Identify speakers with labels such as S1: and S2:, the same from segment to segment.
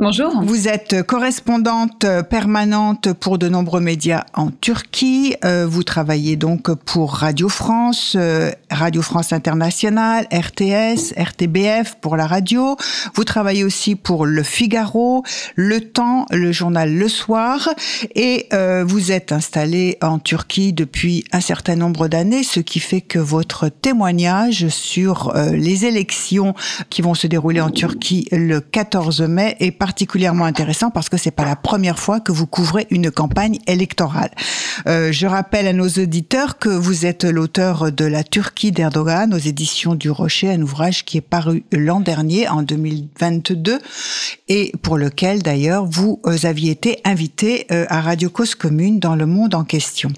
S1: Bonjour.
S2: Vous êtes correspondante permanente pour de nombreux médias en Turquie. Euh, vous travaillez donc pour Radio France, euh, Radio France Internationale, RTS, RTBF pour la radio. Vous travaillez aussi pour Le Figaro, Le Temps, le journal Le Soir. Et euh, vous êtes installée en Turquie depuis un certain nombre d'années, ce qui fait que votre témoignage sur les élections qui vont se dérouler en Turquie le 14 mai est particulièrement intéressant parce que c'est pas la première fois que vous couvrez une campagne électorale. Euh, je rappelle à nos auditeurs que vous êtes l'auteur de La Turquie d'Erdogan aux éditions du Rocher, un ouvrage qui est paru l'an dernier, en 2022, et pour lequel d'ailleurs vous euh, aviez été invité euh, à Radio Cause Commune dans le monde en question.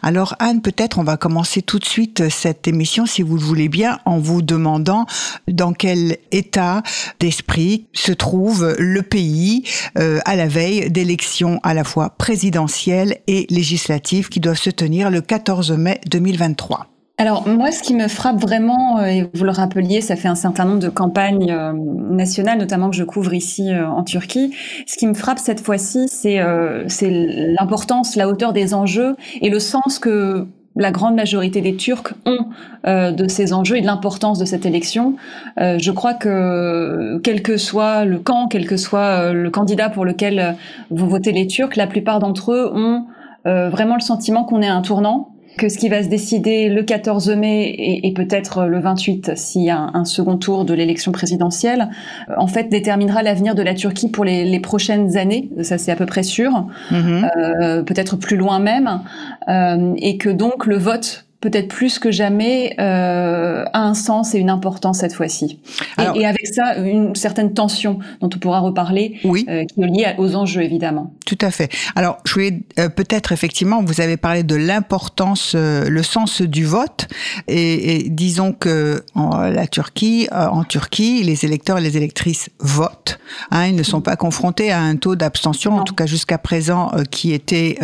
S2: Alors Anne, peut-être on va commencer tout de suite cette émission, si vous le voulez bien, en vous demandant dans quel état d'esprit se trouve le pays euh, à la veille d'élections à la fois présidentielles et législatives qui doivent se tenir le 14 mai 2023.
S1: Alors moi, ce qui me frappe vraiment, euh, et vous le rappeliez, ça fait un certain nombre de campagnes euh, nationales, notamment que je couvre ici en Turquie. Ce qui me frappe cette fois-ci, c'est c'est l'importance, la hauteur des enjeux et le sens que la grande majorité des Turcs ont euh, de ces enjeux et de l'importance de cette élection. Euh, je crois que quel que soit le camp, quel que soit euh, le candidat pour lequel vont voter les Turcs, la plupart d'entre eux ont vraiment le sentiment qu'on est à un tournant que ce qui va se décider le 14 mai et, peut-être le 28 s'il y a un, second tour de l'élection présidentielle, euh, en fait déterminera l'avenir de la Turquie pour les, prochaines années, ça c'est à peu près sûr, mm-hmm. euh, peut-être plus loin même, euh, et que donc le vote peut-être plus que jamais, euh, a un sens et une importance cette fois-ci. Et, et, avec ça, une certaine tension dont on pourra reparler, oui. euh, qui est liée aux enjeux évidemment.
S2: Tout à fait. Alors, je voulais euh, peut-être effectivement, vous avez parlé de l'importance, euh, le sens du vote, et, et disons que en la Turquie, euh, en Turquie, les électeurs et les électrices votent. Hein, ils ne sont pas confrontés à un taux d'abstention, en tout cas jusqu'à présent, qui était,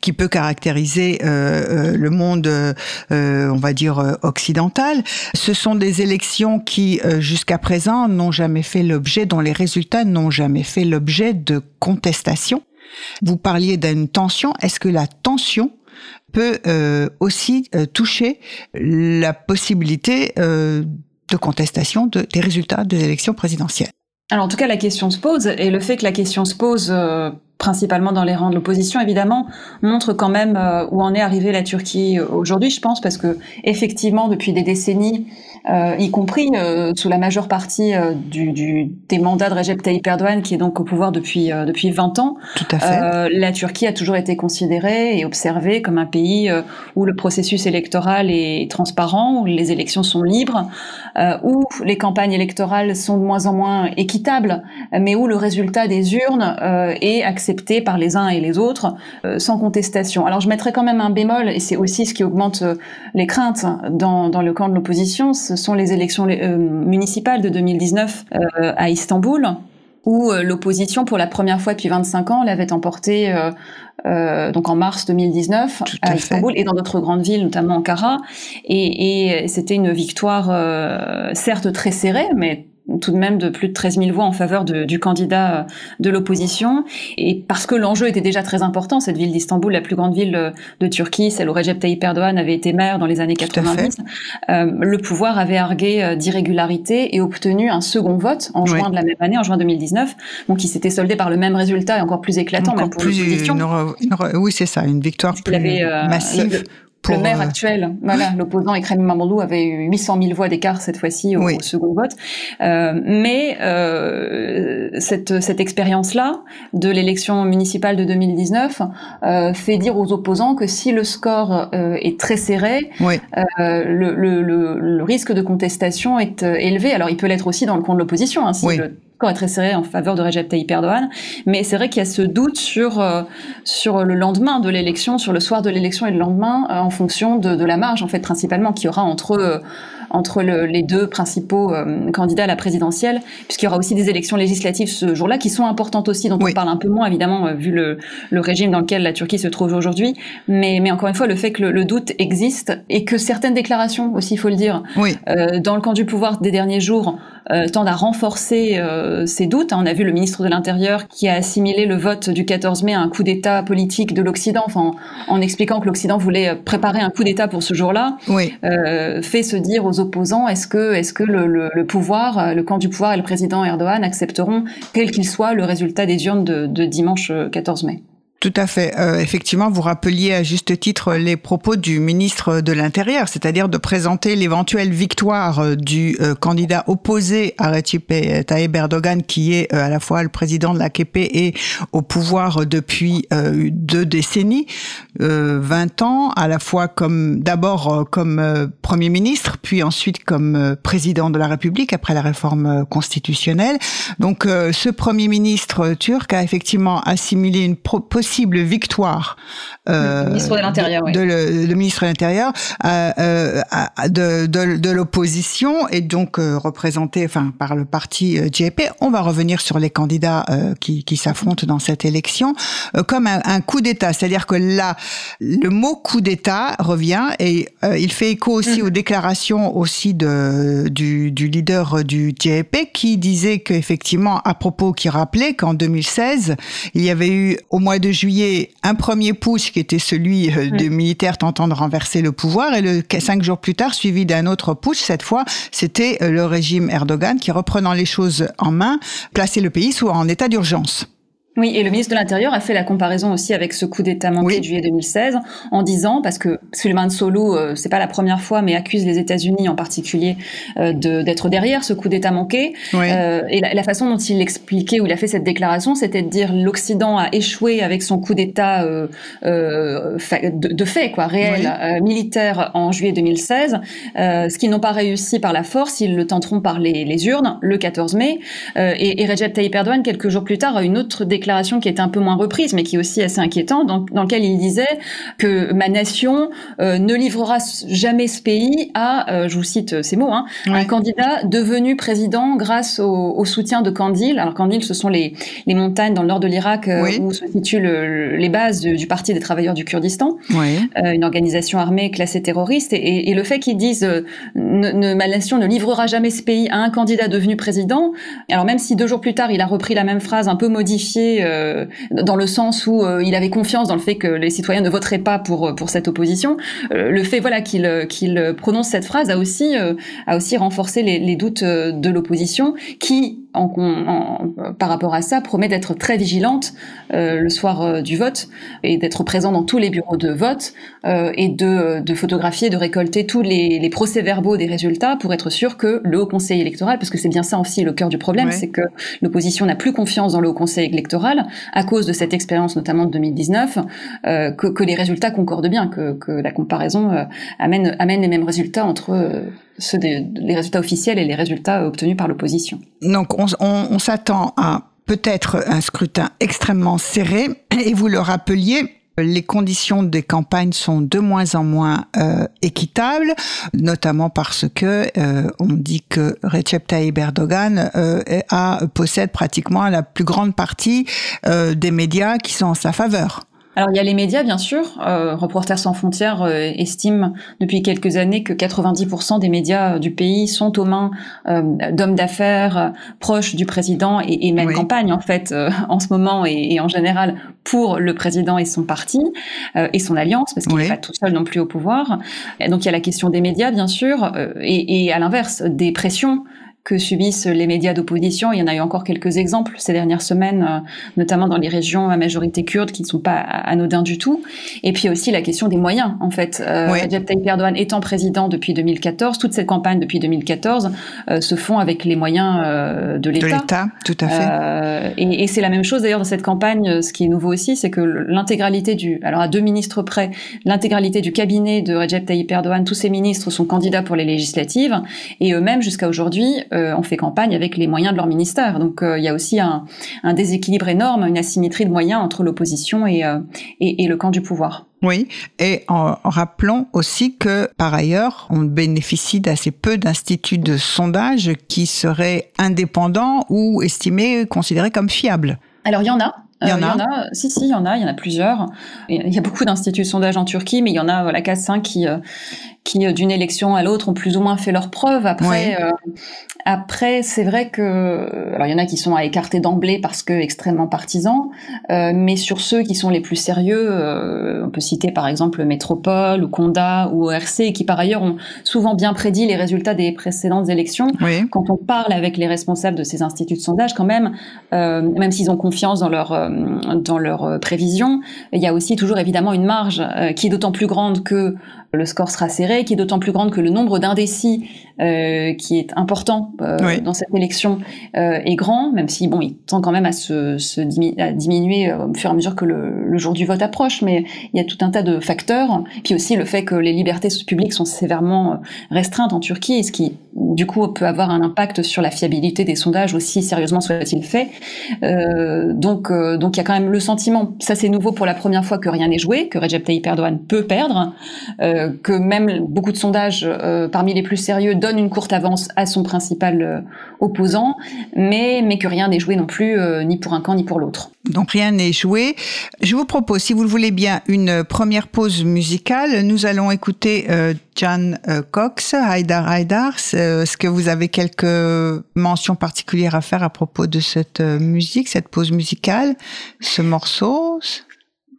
S2: qui peut caractériser le monde euh, on va dire, euh, occidentale. Ce sont des élections qui, euh, jusqu'à présent, n'ont jamais fait l'objet, dont les résultats n'ont jamais fait l'objet de contestation. Vous parliez d'une tension. Est-ce que la tension peut aussi toucher la possibilité de contestation des résultats des élections présidentielles?
S1: Alors en tout cas, la question se pose, et le fait que la question se pose principalement dans les rangs de l'opposition, évidemment, montre quand même euh, où en est arrivée la Turquie aujourd'hui, je pense, parce que effectivement, depuis des décennies, euh, y compris euh, sous la majeure partie du, du, des mandats de Recep Tayyip Erdogan, qui est donc au pouvoir depuis depuis 20 ans,
S2: Tout à fait.
S1: la Turquie a toujours été considérée et observée comme un pays où le processus électoral est transparent, où les élections sont libres, où les campagnes électorales sont de moins en moins équitables, mais où le résultat des urnes est accepté par les uns et les autres euh, sans contestation. Alors je mettrai quand même un bémol, et c'est aussi ce qui augmente euh, les craintes dans, dans le camp de l'opposition, ce sont les élections euh, municipales de 2019 à Istanbul, où l'opposition, pour la première fois depuis 25 ans, l'avait emporté euh, donc en mars 2019 à, Istanbul et dans d'autres grandes villes, notamment Ankara. Et, et c'était une victoire euh, certes très serrée, mais tout de même de plus de 13 000 voix en faveur de, du candidat euh, de l'opposition. Et parce que l'enjeu était déjà très important, cette ville d'Istanbul, la plus grande ville de Turquie, celle où Recep Tayyip Erdogan avait été maire dans les années 90, euh, le pouvoir avait argué euh, d'irrégularité et obtenu un second vote en juin de la même année, en juin 2019, donc qui s'était soldé par le même résultat et encore plus éclatant
S2: encore
S1: même pour l'opposition.
S2: Oui, c'est ça, une victoire plus avait, massive
S1: le maire euh, actuel, voilà, l'opposant Ekrem Mamadou avait eu 800 000 voix d'écart cette fois-ci au, second vote. Euh, mais euh, cette, cette expérience-là de l'élection municipale de 2019 euh, fait dire aux opposants que si le score euh, est très serré, euh, le, le, le, le, risque de contestation est élevé. Alors il peut l'être aussi dans le camp de l'opposition. Hein, si le est très serré en faveur de Recep Tayyip Erdogan. Mais c'est vrai qu'il y a ce doute sur sur le lendemain de l'élection, sur le soir de l'élection et le lendemain, en fonction de, de, la marge en fait principalement qu'il y aura entre entre le, les deux principaux euh, candidats à la présidentielle, puisqu'il y aura aussi des élections législatives ce jour-là, qui sont importantes aussi, dont on parle un peu moins évidemment, euh, vu le, le, régime dans lequel la Turquie se trouve aujourd'hui. Mais, mais encore une fois, le fait que le, doute existe et que certaines déclarations aussi, il faut le dire,
S2: oui.
S1: euh, dans le camp du pouvoir des derniers jours, euh, tendent à renforcer euh, ces doutes. On a vu le ministre de l'Intérieur qui a assimilé le vote du 14 mai à un coup d'État politique de l'Occident, enfin, en, expliquant que l'Occident voulait préparer un coup d'État pour ce jour-là,
S2: oui.
S1: euh, fait se dire aux opposants est-ce que, est-ce que le, le, le, pouvoir, le camp du pouvoir et le président Erdogan accepteront, quel qu'il soit, le résultat des urnes de, de dimanche 14 mai?
S2: Tout à fait. Euh, effectivement, vous rappeliez à juste titre les propos du ministre de l'Intérieur, c'est-à-dire de présenter l'éventuelle victoire euh, du euh, candidat opposé à Recep Tayyip Erdogan, qui est euh, à la fois le président de l'AKP et au pouvoir depuis deux décennies, 20 ans, à la fois comme d'abord comme premier ministre, puis ensuite comme président de la République après la réforme constitutionnelle. Donc, ce premier ministre turc a effectivement assimilé une possible possible victoire
S1: euh, le ministre de l'Intérieur,
S2: de, le, le, ministre de l'Intérieur euh, euh, de, de, de l'opposition et donc euh, représenté enfin par le parti JP. On va revenir sur les candidats qui, qui s'affrontent dans cette élection comme un, un coup d'État, c'est-à-dire que là le mot coup d'État revient et il fait écho aussi mmh. aux déclarations aussi de du, du leader du JP qui disait qu'effectivement à propos qui rappelait qu'en 2016 il y avait eu au mois de juillet un premier putsch qui était celui euh, des militaires tentant de renverser le pouvoir, et le cinq jours plus tard, suivi d'un autre putsch, cette fois, c'était euh, le régime Erdogan qui, reprenant les choses en main, plaçait le pays sous en état d'urgence.
S1: Oui, et le ministre de l'Intérieur a fait la comparaison aussi avec ce coup d'État manqué oui. de juillet 2016 en disant, parce que Suleiman Solou, euh, c'est pas la première fois, mais accuse les États-Unis en particulier euh, d'être derrière ce coup d'État manqué.
S2: Oui.
S1: Euh, et la, la, façon dont il l'expliquait, où il a fait cette déclaration, c'était de dire l'Occident a échoué avec son coup d'État euh, euh, de, de, fait, quoi, réel, oui. Militaire en juillet 2016. ce qu'ils n'ont pas réussi par la force, ils le tenteront par les, les urnes le 14 mai. et, et Recep Tayyip Erdogan, quelques jours plus tard, a une autre déclaration déclaration qui est un peu moins reprise, mais qui est aussi assez inquiétante, dans, dans lequel il disait que ma nation euh, ne livrera jamais ce pays à, euh, je vous cite ces mots, hein, ouais. un candidat devenu président grâce au, au, soutien de Kandil. Alors Kandil, ce sont les, les montagnes dans le nord de l'Irak euh,
S2: oui.
S1: où se situent le, les bases du, du, Parti des travailleurs du Kurdistan,
S2: oui.
S1: Euh, une organisation armée classée terroriste. Et, et, et le fait qu'ils disent euh, ne, ne, ma nation ne livrera jamais ce pays à un candidat devenu président, alors même si deux jours plus tard il a repris la même phrase un peu modifiée euh, dans le sens où euh, il avait confiance dans le fait que les citoyens ne voteraient pas pour pour cette opposition. Euh, le fait voilà qu'il qu'il prononce cette phrase a aussi a aussi renforcé les, les doutes de l'opposition qui en, en, par rapport à ça, promet d'être très vigilante euh, le soir euh, du vote et d'être présent dans tous les bureaux de vote euh, et de, de, photographier, de récolter tous les, les procès-verbaux des résultats pour être sûr que le Haut Conseil électoral, parce que c'est bien ça aussi le cœur du problème, ouais. c'est que l'opposition n'a plus confiance dans le Haut Conseil électoral à cause de cette expérience notamment de 2019, euh, que, que, les résultats concordent bien, que, que la comparaison euh, amène, amène les mêmes résultats entre euh, ceux des les résultats officiels et les résultats obtenus par l'opposition.
S2: Donc on, on, s'attend à peut-être un scrutin extrêmement serré et vous le rappeliez, les conditions des campagnes sont de moins en moins euh, équitables, notamment parce que euh, on dit que Recep Tayyip Erdogan euh, possède pratiquement la plus grande partie des médias qui sont en sa faveur.
S1: Alors il y a les médias bien sûr. Euh, Reporters sans frontières euh, estime depuis quelques années que 90% des médias euh, du pays sont aux mains euh, d'hommes d'affaires euh, proches du président et, et même oui. campagne en fait euh, en ce moment et, et, en général pour le président et son parti et son alliance parce qu'il n'est oui. pas tout seul non plus au pouvoir. Et donc il y a la question des médias bien sûr et, et à l'inverse des pressions que subissent les médias d'opposition. Il y en a eu encore quelques exemples ces dernières semaines, euh, notamment dans les régions à majorité kurde qui ne sont pas anodins du tout. Et puis aussi la question des moyens, en fait. Euh, oui. Recep Tayyip Erdogan étant président depuis 2014, toute cette campagne depuis 2014 euh, se font avec les moyens euh, de l'État.
S2: De l'État, tout à fait.
S1: Euh, et, et c'est la même chose d'ailleurs dans cette campagne. Ce qui est nouveau aussi, c'est que l'intégralité du, alors à deux ministres près, l'intégralité du cabinet de Recep Tayyip Erdogan, tous ces ministres sont candidats pour les législatives et eux-mêmes jusqu'à aujourd'hui ont fait campagne avec les moyens de leur ministère. Donc il y a aussi un, déséquilibre énorme, une asymétrie de moyens entre l'opposition et, et, le camp du pouvoir.
S2: Oui, et en, rappelons aussi que par ailleurs, on bénéficie d'assez peu d'instituts de sondage qui seraient indépendants ou estimés, considérés comme fiables.
S1: Alors il y en a, il y, en, a. Si, si, il y en a. Il y en a plusieurs. Il y a beaucoup d'instituts de sondage en Turquie, mais il y en a voilà, 4-5 qui, qui euh, d'une élection à l'autre ont plus ou moins fait leurs preuves. Après, euh, après c'est vrai que alors il y en a qui sont à écarter d'emblée parce que extrêmement partisans, euh, mais sur ceux qui sont les plus sérieux, euh, on peut citer par exemple Métropole ou Conda ou ORC, qui par ailleurs ont souvent bien prédit les résultats des précédentes élections. Quand on parle avec les responsables de ces instituts de sondage, quand même, euh, même s'ils ont confiance dans leur dans leurs prévisions, il y a aussi toujours évidemment une marge qui est d'autant plus grande que le score sera serré, qui est d'autant plus grande que le nombre d'indécis euh, qui est important euh, dans cette élection euh, est grand, même si bon, il tend quand même à se, se à diminuer au fur et à mesure que le, le, jour du vote approche. Mais il y a tout un tas de facteurs, puis aussi le fait que les libertés publiques sont sévèrement restreintes en Turquie, ce qui du coup peut avoir un impact sur la fiabilité des sondages aussi sérieusement soit-il fait. Euh, donc donc il y a quand même le sentiment, ça c'est nouveau pour la première fois que rien n'est joué, que Recep Tayyip Erdogan peut perdre, que même beaucoup de sondages parmi les plus sérieux donnent une courte avance à son principal euh, opposant, mais, mais que rien n'est joué non plus, euh, ni pour un camp ni pour l'autre.
S2: Donc rien n'est joué. Je vous propose, si vous le voulez bien, une première pause musicale. Nous allons écouter euh, Jan Cox, Haidar Haidar. Est-ce que vous avez quelques mentions particulières à faire à propos de cette musique, cette pause musicale, ce morceau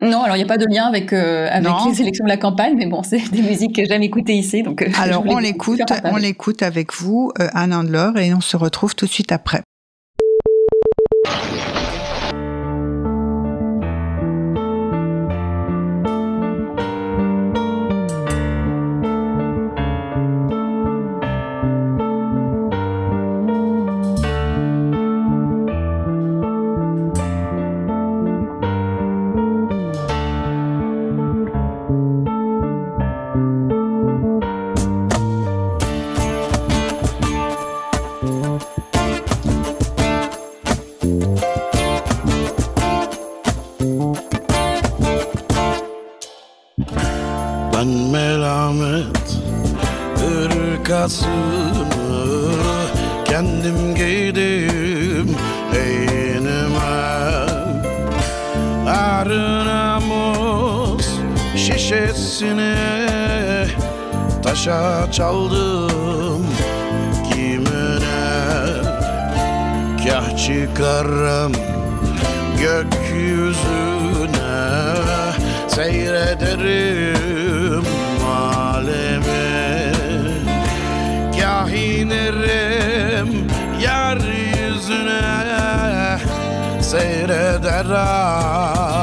S1: non, alors il n'y a pas de lien avec, euh, avec les élections de la campagne, mais bon, c'est des musiques que j'aime écouter ici. Donc, euh,
S2: alors on l'écoute, on l'écoute avec vous, euh, Anne Handler, et on se retrouve tout de suite après.
S3: seyreder ah.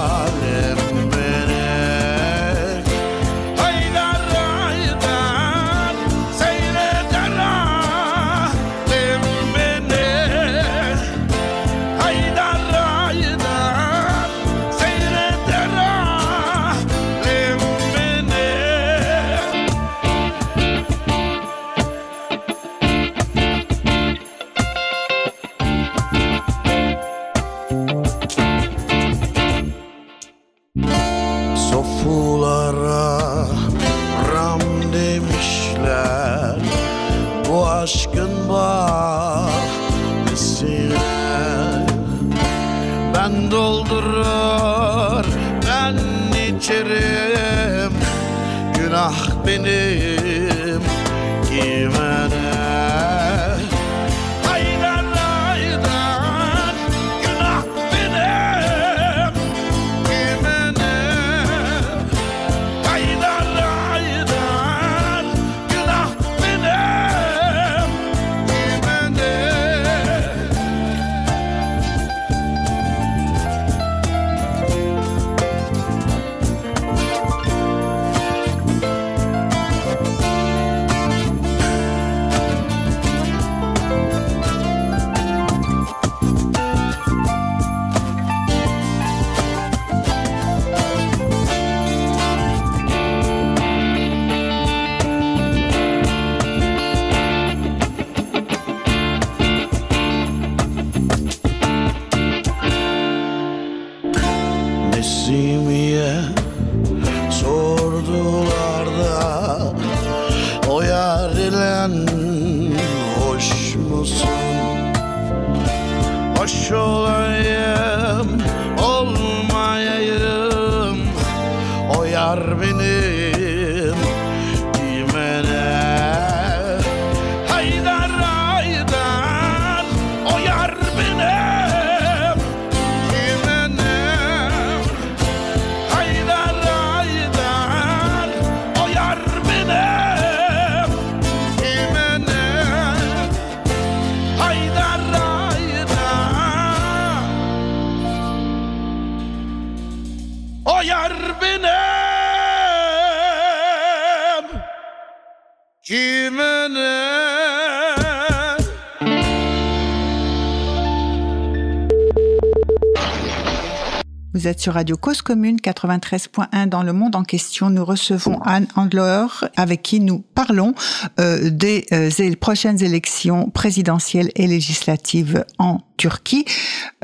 S2: Vous êtes sur Radio Cause Commune 93.1 dans le monde en question. Nous recevons Anne Andler avec qui nous parlons euh, des euh, prochaines élections présidentielles et législatives en Turquie.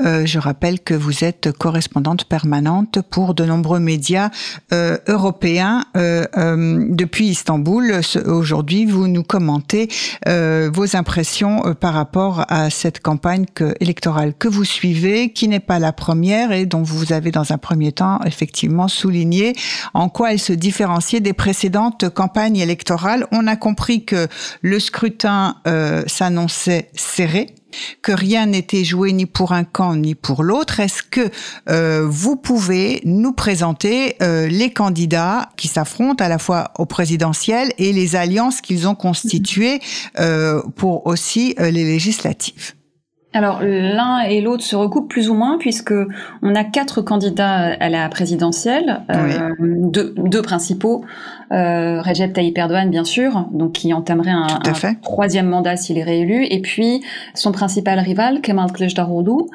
S2: Euh, je rappelle que vous êtes correspondante permanente pour de nombreux médias européens depuis Istanbul. Aujourd'hui, vous nous commentez vos impressions par rapport à cette campagne électorale que vous suivez, qui n'est pas la première et dont vous avez dans un premier temps effectivement souligné en quoi elle se différenciait des précédentes campagnes électorales. On a compris que le scrutin euh, s'annonçait serré que rien n'était joué ni pour un camp ni pour l'autre. Est-ce que euh, vous pouvez nous présenter euh, les candidats qui s'affrontent à la fois au présidentiel et les alliances qu'ils ont constituées pour aussi les législatives?
S1: Alors l'un et l'autre se recoupent plus ou moins puisque on a quatre candidats à la présidentielle, euh, deux, deux principaux, euh, Recep Tayyip Erdogan bien sûr, donc qui entamerait un, troisième mandat s'il est réélu, et puis son principal rival Kemal Kılıçdaroğlu,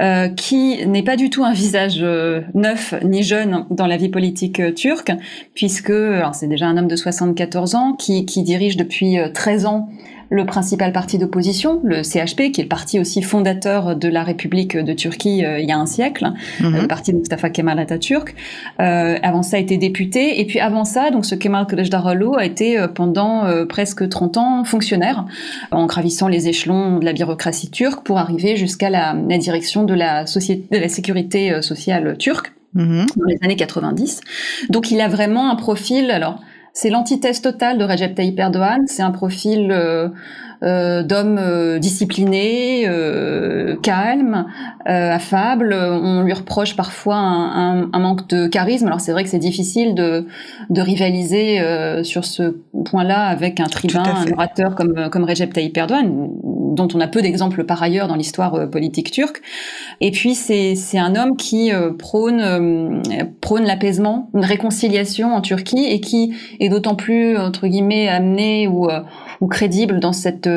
S1: euh, qui n'est pas du tout un visage euh, neuf ni jeune dans la vie politique euh, turque, puisque alors c'est déjà un homme de 74 ans qui, qui dirige depuis euh, 13 ans le principal parti d'opposition, le CHP, qui est le parti aussi fondateur de la République de Turquie euh, il y a un siècle,
S2: Mhm.
S1: le parti de Mustafa Kemal Atatürk. Euh, avant ça, a été député, et puis avant ça, donc ce Kemal Kılıçdaroğlu a été euh, pendant euh, presque 30 ans fonctionnaire, en gravissant les échelons de la bureaucratie turque pour arriver jusqu'à la, la direction de la, société, de la sécurité euh, sociale turque
S2: Mhm.
S1: dans les années 90. Donc il a vraiment un profil, alors c'est l'antithèse totale de Recep Tayyip Erdogan, c'est un profil euh, euh, d'homme euh, discipliné, euh, calme, euh, affable. On lui reproche parfois un, un- un manque de charisme. Alors c'est vrai que c'est difficile de, de rivaliser euh, sur ce point-là avec un tribun, un orateur comme, comme Recep Tayyip Erdogan, dont on a peu d'exemples par ailleurs dans l'histoire euh, politique turque. Et puis c'est un homme qui euh, prône euh, prône l'apaisement, une réconciliation en Turquie et qui est d'autant plus entre guillemets amené ou ou crédible dans cette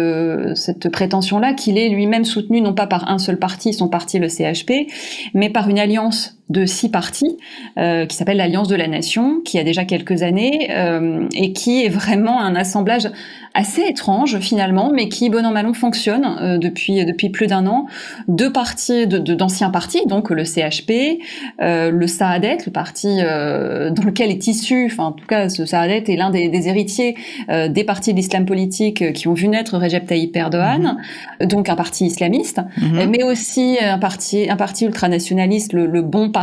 S1: cette prétention là qu'il est lui-même soutenu non pas par un seul parti, son parti le CHP, mais par une alliance de six partis euh, qui s'appelle l'Alliance de la Nation, qui a déjà quelques années euh, et qui est vraiment un assemblage assez étrange finalement, mais qui bon an mal an fonctionne euh, depuis depuis plus d'un an. Deux partis de- de- d'anciens partis, donc le CHP, le Saadet, le parti dans lequel est issu, enfin en tout cas ce Saadet est l'un des, des héritiers des partis de l'islam politique qui ont vu naître Recep Tayyip Erdogan, donc un parti islamiste,
S2: Mhm.
S1: mais aussi un parti, un parti ultranationaliste, le, le Bon Parti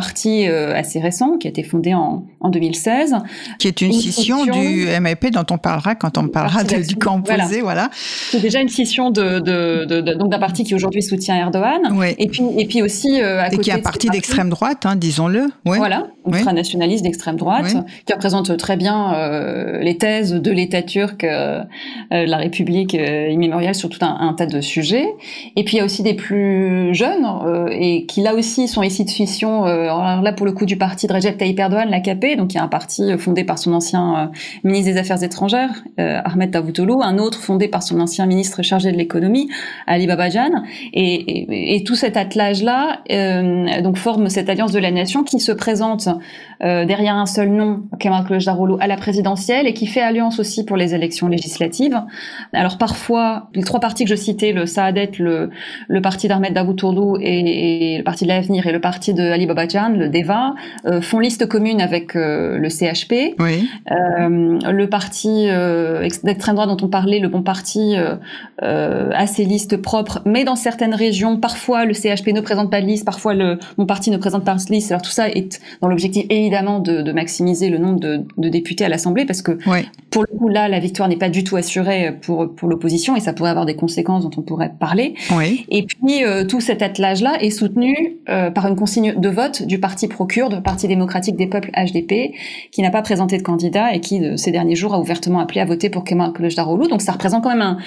S1: euh, assez récent, qui a été fondé en, en 2016.
S2: Qui est une,
S1: Une
S2: scission
S1: scission.
S2: du MAP dont on parlera quand on parlera
S1: Parti
S2: de- du camp
S1: Voilà.
S2: opposé, voilà.
S1: C'est déjà une scission de, de, de- donc d'un parti qui aujourd'hui soutient Erdogan,
S2: Oui.
S1: et puis et puis aussi euh, à
S2: Et
S1: côté
S2: qui est un parti d'extrême droite, hein, disons-le. Oui.
S1: Voilà,
S2: Oui.
S1: ultranationaliste d'extrême droite,
S2: Oui.
S1: qui représente très bien euh, les thèses de l'État turc, euh, euh, de la République euh, immémoriale sur tout un, un tas de sujets. Et puis il y a aussi des plus jeunes et qui là aussi sont issus de scission. Euh, alors là pour le coup du parti de Recep Tayyip Erdogan, l'AKP, donc il y a un parti euh, fondé par son ancien euh, ministre des Affaires étrangères, euh, Ahmed Davutoglu, un autre fondé par son ancien ministre chargé de l'économie, Ali Babajan. Et, et, et tout cet attelage-là euh, donc forme cette alliance de la nation qui se présente euh, derrière un seul nom, Kemal Kılıçdaroğlu, à la présidentielle et qui fait alliance aussi pour les élections législatives. Alors parfois, les trois partis que je citais, le Saadet, le, le parti d'Ahmed Davutoglu et, et le parti de l'avenir et le parti de Ali le DEVA, font liste commune avec le CHP.
S2: Oui.
S1: le parti d'extrême droite dont on parlait, le Bon Parti, a ses listes propres, mais dans certaines régions, parfois le CHP ne présente pas de liste, parfois le Bon Parti ne présente pas de liste. Alors tout ça est dans l'objectif évidemment de, de, maximiser le nombre de, de députés à l'Assemblée, parce que pour le coup là, la victoire n'est pas du tout assurée pour pour l'opposition et ça pourrait avoir des conséquences dont on pourrait parler. Et puis euh, tout cet attelage-là est soutenu euh, par une consigne de vote du parti pro-kurde, Parti démocratique des peuples HDP, qui n'a pas présenté de candidat et qui de, ces derniers jours a ouvertement appelé à voter pour Kemal Kılıçdaroğlu. Donc ça représente quand même un,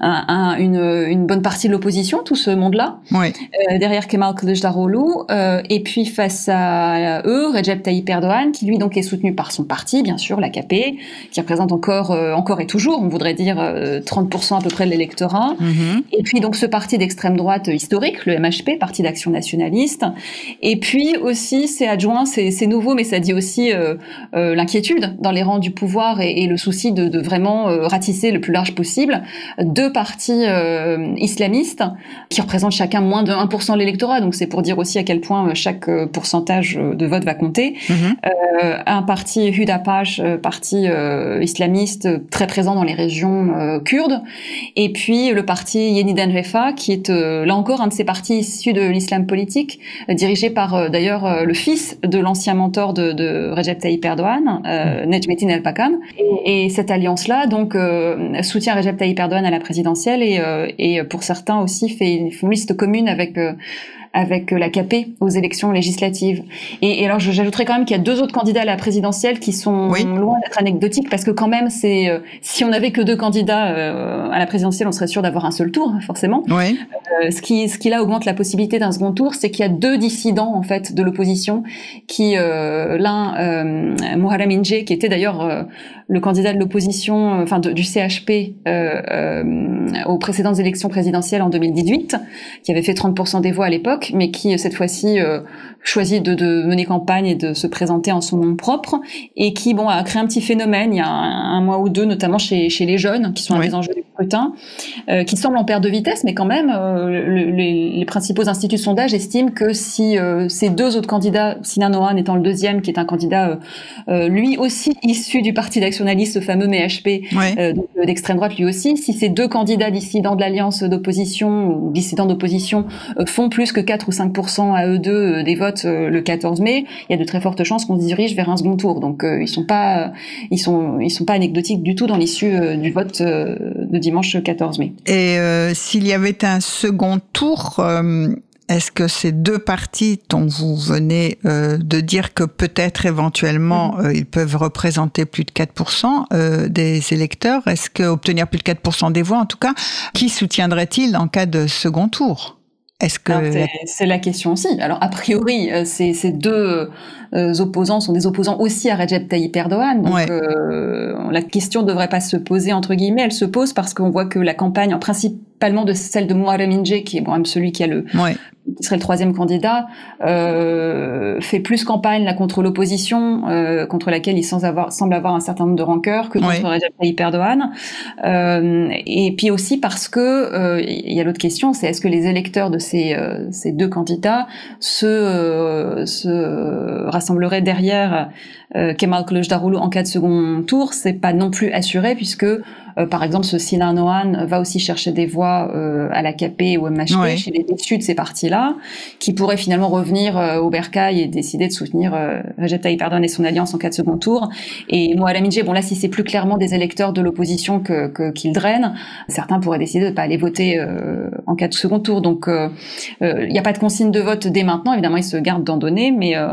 S1: un, un, une, une bonne partie de l'opposition, tout ce monde-là,
S2: Oui.
S1: euh, derrière Kemal Kılıçdaroğlu. Euh, et puis face à eux, Recep Tayyip Erdogan, qui lui donc est soutenu par son parti, bien sûr, l'AKP, qui représente encore, euh, encore et toujours, on voudrait dire euh, 30% à peu près de l'électorat.
S2: Mhm.
S1: Et puis donc ce parti d'extrême droite historique, le MHP, Parti d'action nationaliste. Et puis aussi c'est adjoint, c'est nouveau, mais ça dit aussi euh, euh, l'inquiétude dans les rangs du pouvoir et, et le souci de, de vraiment euh, ratisser le plus large possible deux partis euh, islamistes qui représentent chacun moins de 1% de l'électorat. Donc c'est pour dire aussi à quel point euh, chaque euh, pourcentage euh, de vote va compter.
S2: Mhm.
S1: Euh, un parti Hudapash, euh, parti euh, islamiste euh, très présent dans les régions euh, kurdes, et puis le parti Yeniden Refah, qui est euh, là encore un de ces partis issus de l'islam politique, dirigé par d'ailleurs le fils de l'ancien mentor de, de Recep Tayyip Erdogan, euh, Necmettin Erbakan. Et, et cette alliance-là, donc, euh, soutient Recep Tayyip Erdogan à la présidentielle et, euh, et pour certains aussi fait font liste commune avec euh, avec l'AKP aux élections législatives. Et, et alors, j'ajouterais quand même qu'il y a deux autres candidats à la présidentielle qui sont
S2: Oui.
S1: loin d'être anecdotiques parce que quand même, c'est euh, si on avait que deux candidats euh, à la présidentielle, on serait sûr d'avoir un seul tour, forcément.
S2: Oui.
S1: Euh, ce qui, ce qui là augmente la possibilité d'un second tour, c'est qu'il y a deux dissidents en fait de l'opposition, qui euh, l'un euh, Muharrem Ince, qui était d'ailleurs euh, le candidat de l'opposition, euh, enfin de- du CHP euh, euh, aux précédentes élections présidentielles en 2018, qui avait fait 30% des voix à l'époque, mais qui cette fois-ci euh, choisit de, de mener campagne et de se présenter en son nom propre, et qui bon a créé un petit phénomène il y a un, un mois ou deux, notamment chez, chez les jeunes, qui sont
S2: Oui.
S1: à des enjeux du scrutin, euh, qui semble en perte de vitesse, mais quand même, euh, le- les, les principaux instituts de sondage estiment que si euh, ces deux autres candidats, Sinan Oğan étant le deuxième, qui est un candidat lui aussi issu du parti d'actionnaliste, ce fameux MHP, euh, donc, euh, d'extrême droite lui aussi, si ces deux candidats dissidents de l'alliance d'opposition ou dissidents d'opposition euh, font plus que 4 ou 5 à eux deux des votes le 14 mai, il y a de très fortes chances qu'on se dirige vers un second tour. Donc ils sont pas ils sont ils sont pas anecdotiques du tout dans l'issue du vote de dimanche 14 mai.
S2: Et euh, s'il y avait un second tour, euh, est-ce que ces deux partis dont vous venez euh, de dire que peut-être éventuellement euh, ils peuvent représenter plus de 4% euh, des électeurs, est-ce que obtenir plus de 4% des voix en tout cas, qui soutiendrait-il en cas de second tour? Est-ce que
S1: Alors, c'est- la question aussi. Alors a priori, ces, deux opposants sont des opposants aussi à Recep Tayyip Erdogan. Donc
S2: Ouais.
S1: euh, la question ne devrait pas se poser entre guillemets. Elle se pose parce qu'on voit que la campagne, en principalement de celle de Muharrem Ince, qui est bon, celui qui a le
S2: ouais,
S1: qui serait le troisième candidat, euh, fait plus campagne là contre l'opposition, euh, contre laquelle il semble avoir, semble avoir un certain nombre de rancœurs que contre
S2: Oui.
S1: Recep Tayyip Erdogan. Euh, et puis aussi parce que euh, il y a l'autre question, c'est est-ce que les électeurs de ces, euh, ces deux candidats se, euh, se rassembleraient derrière euh, Kemal Kılıçdaroğlu en cas de second tour C'est pas non plus assuré puisque euh, par exemple, ce Sinan Oğan va aussi chercher des voix euh, à l'AKP ou au MHP
S2: Ouais.
S1: chez les déçus de ces partis-là, qui pourraient finalement revenir au Bercail et décider de soutenir Recep Tayyip Erdogan et son alliance en cas de second tour. Et Muharrem Ince, bon là, si c'est plus clairement des électeurs de l'opposition que que- qu'ils drainent, certains pourraient décider de ne pas aller voter en cas de second tour. Donc, euh, euh, il n'y a pas de consigne de vote dès maintenant. Évidemment, ils se gardent d'en donner, mais euh,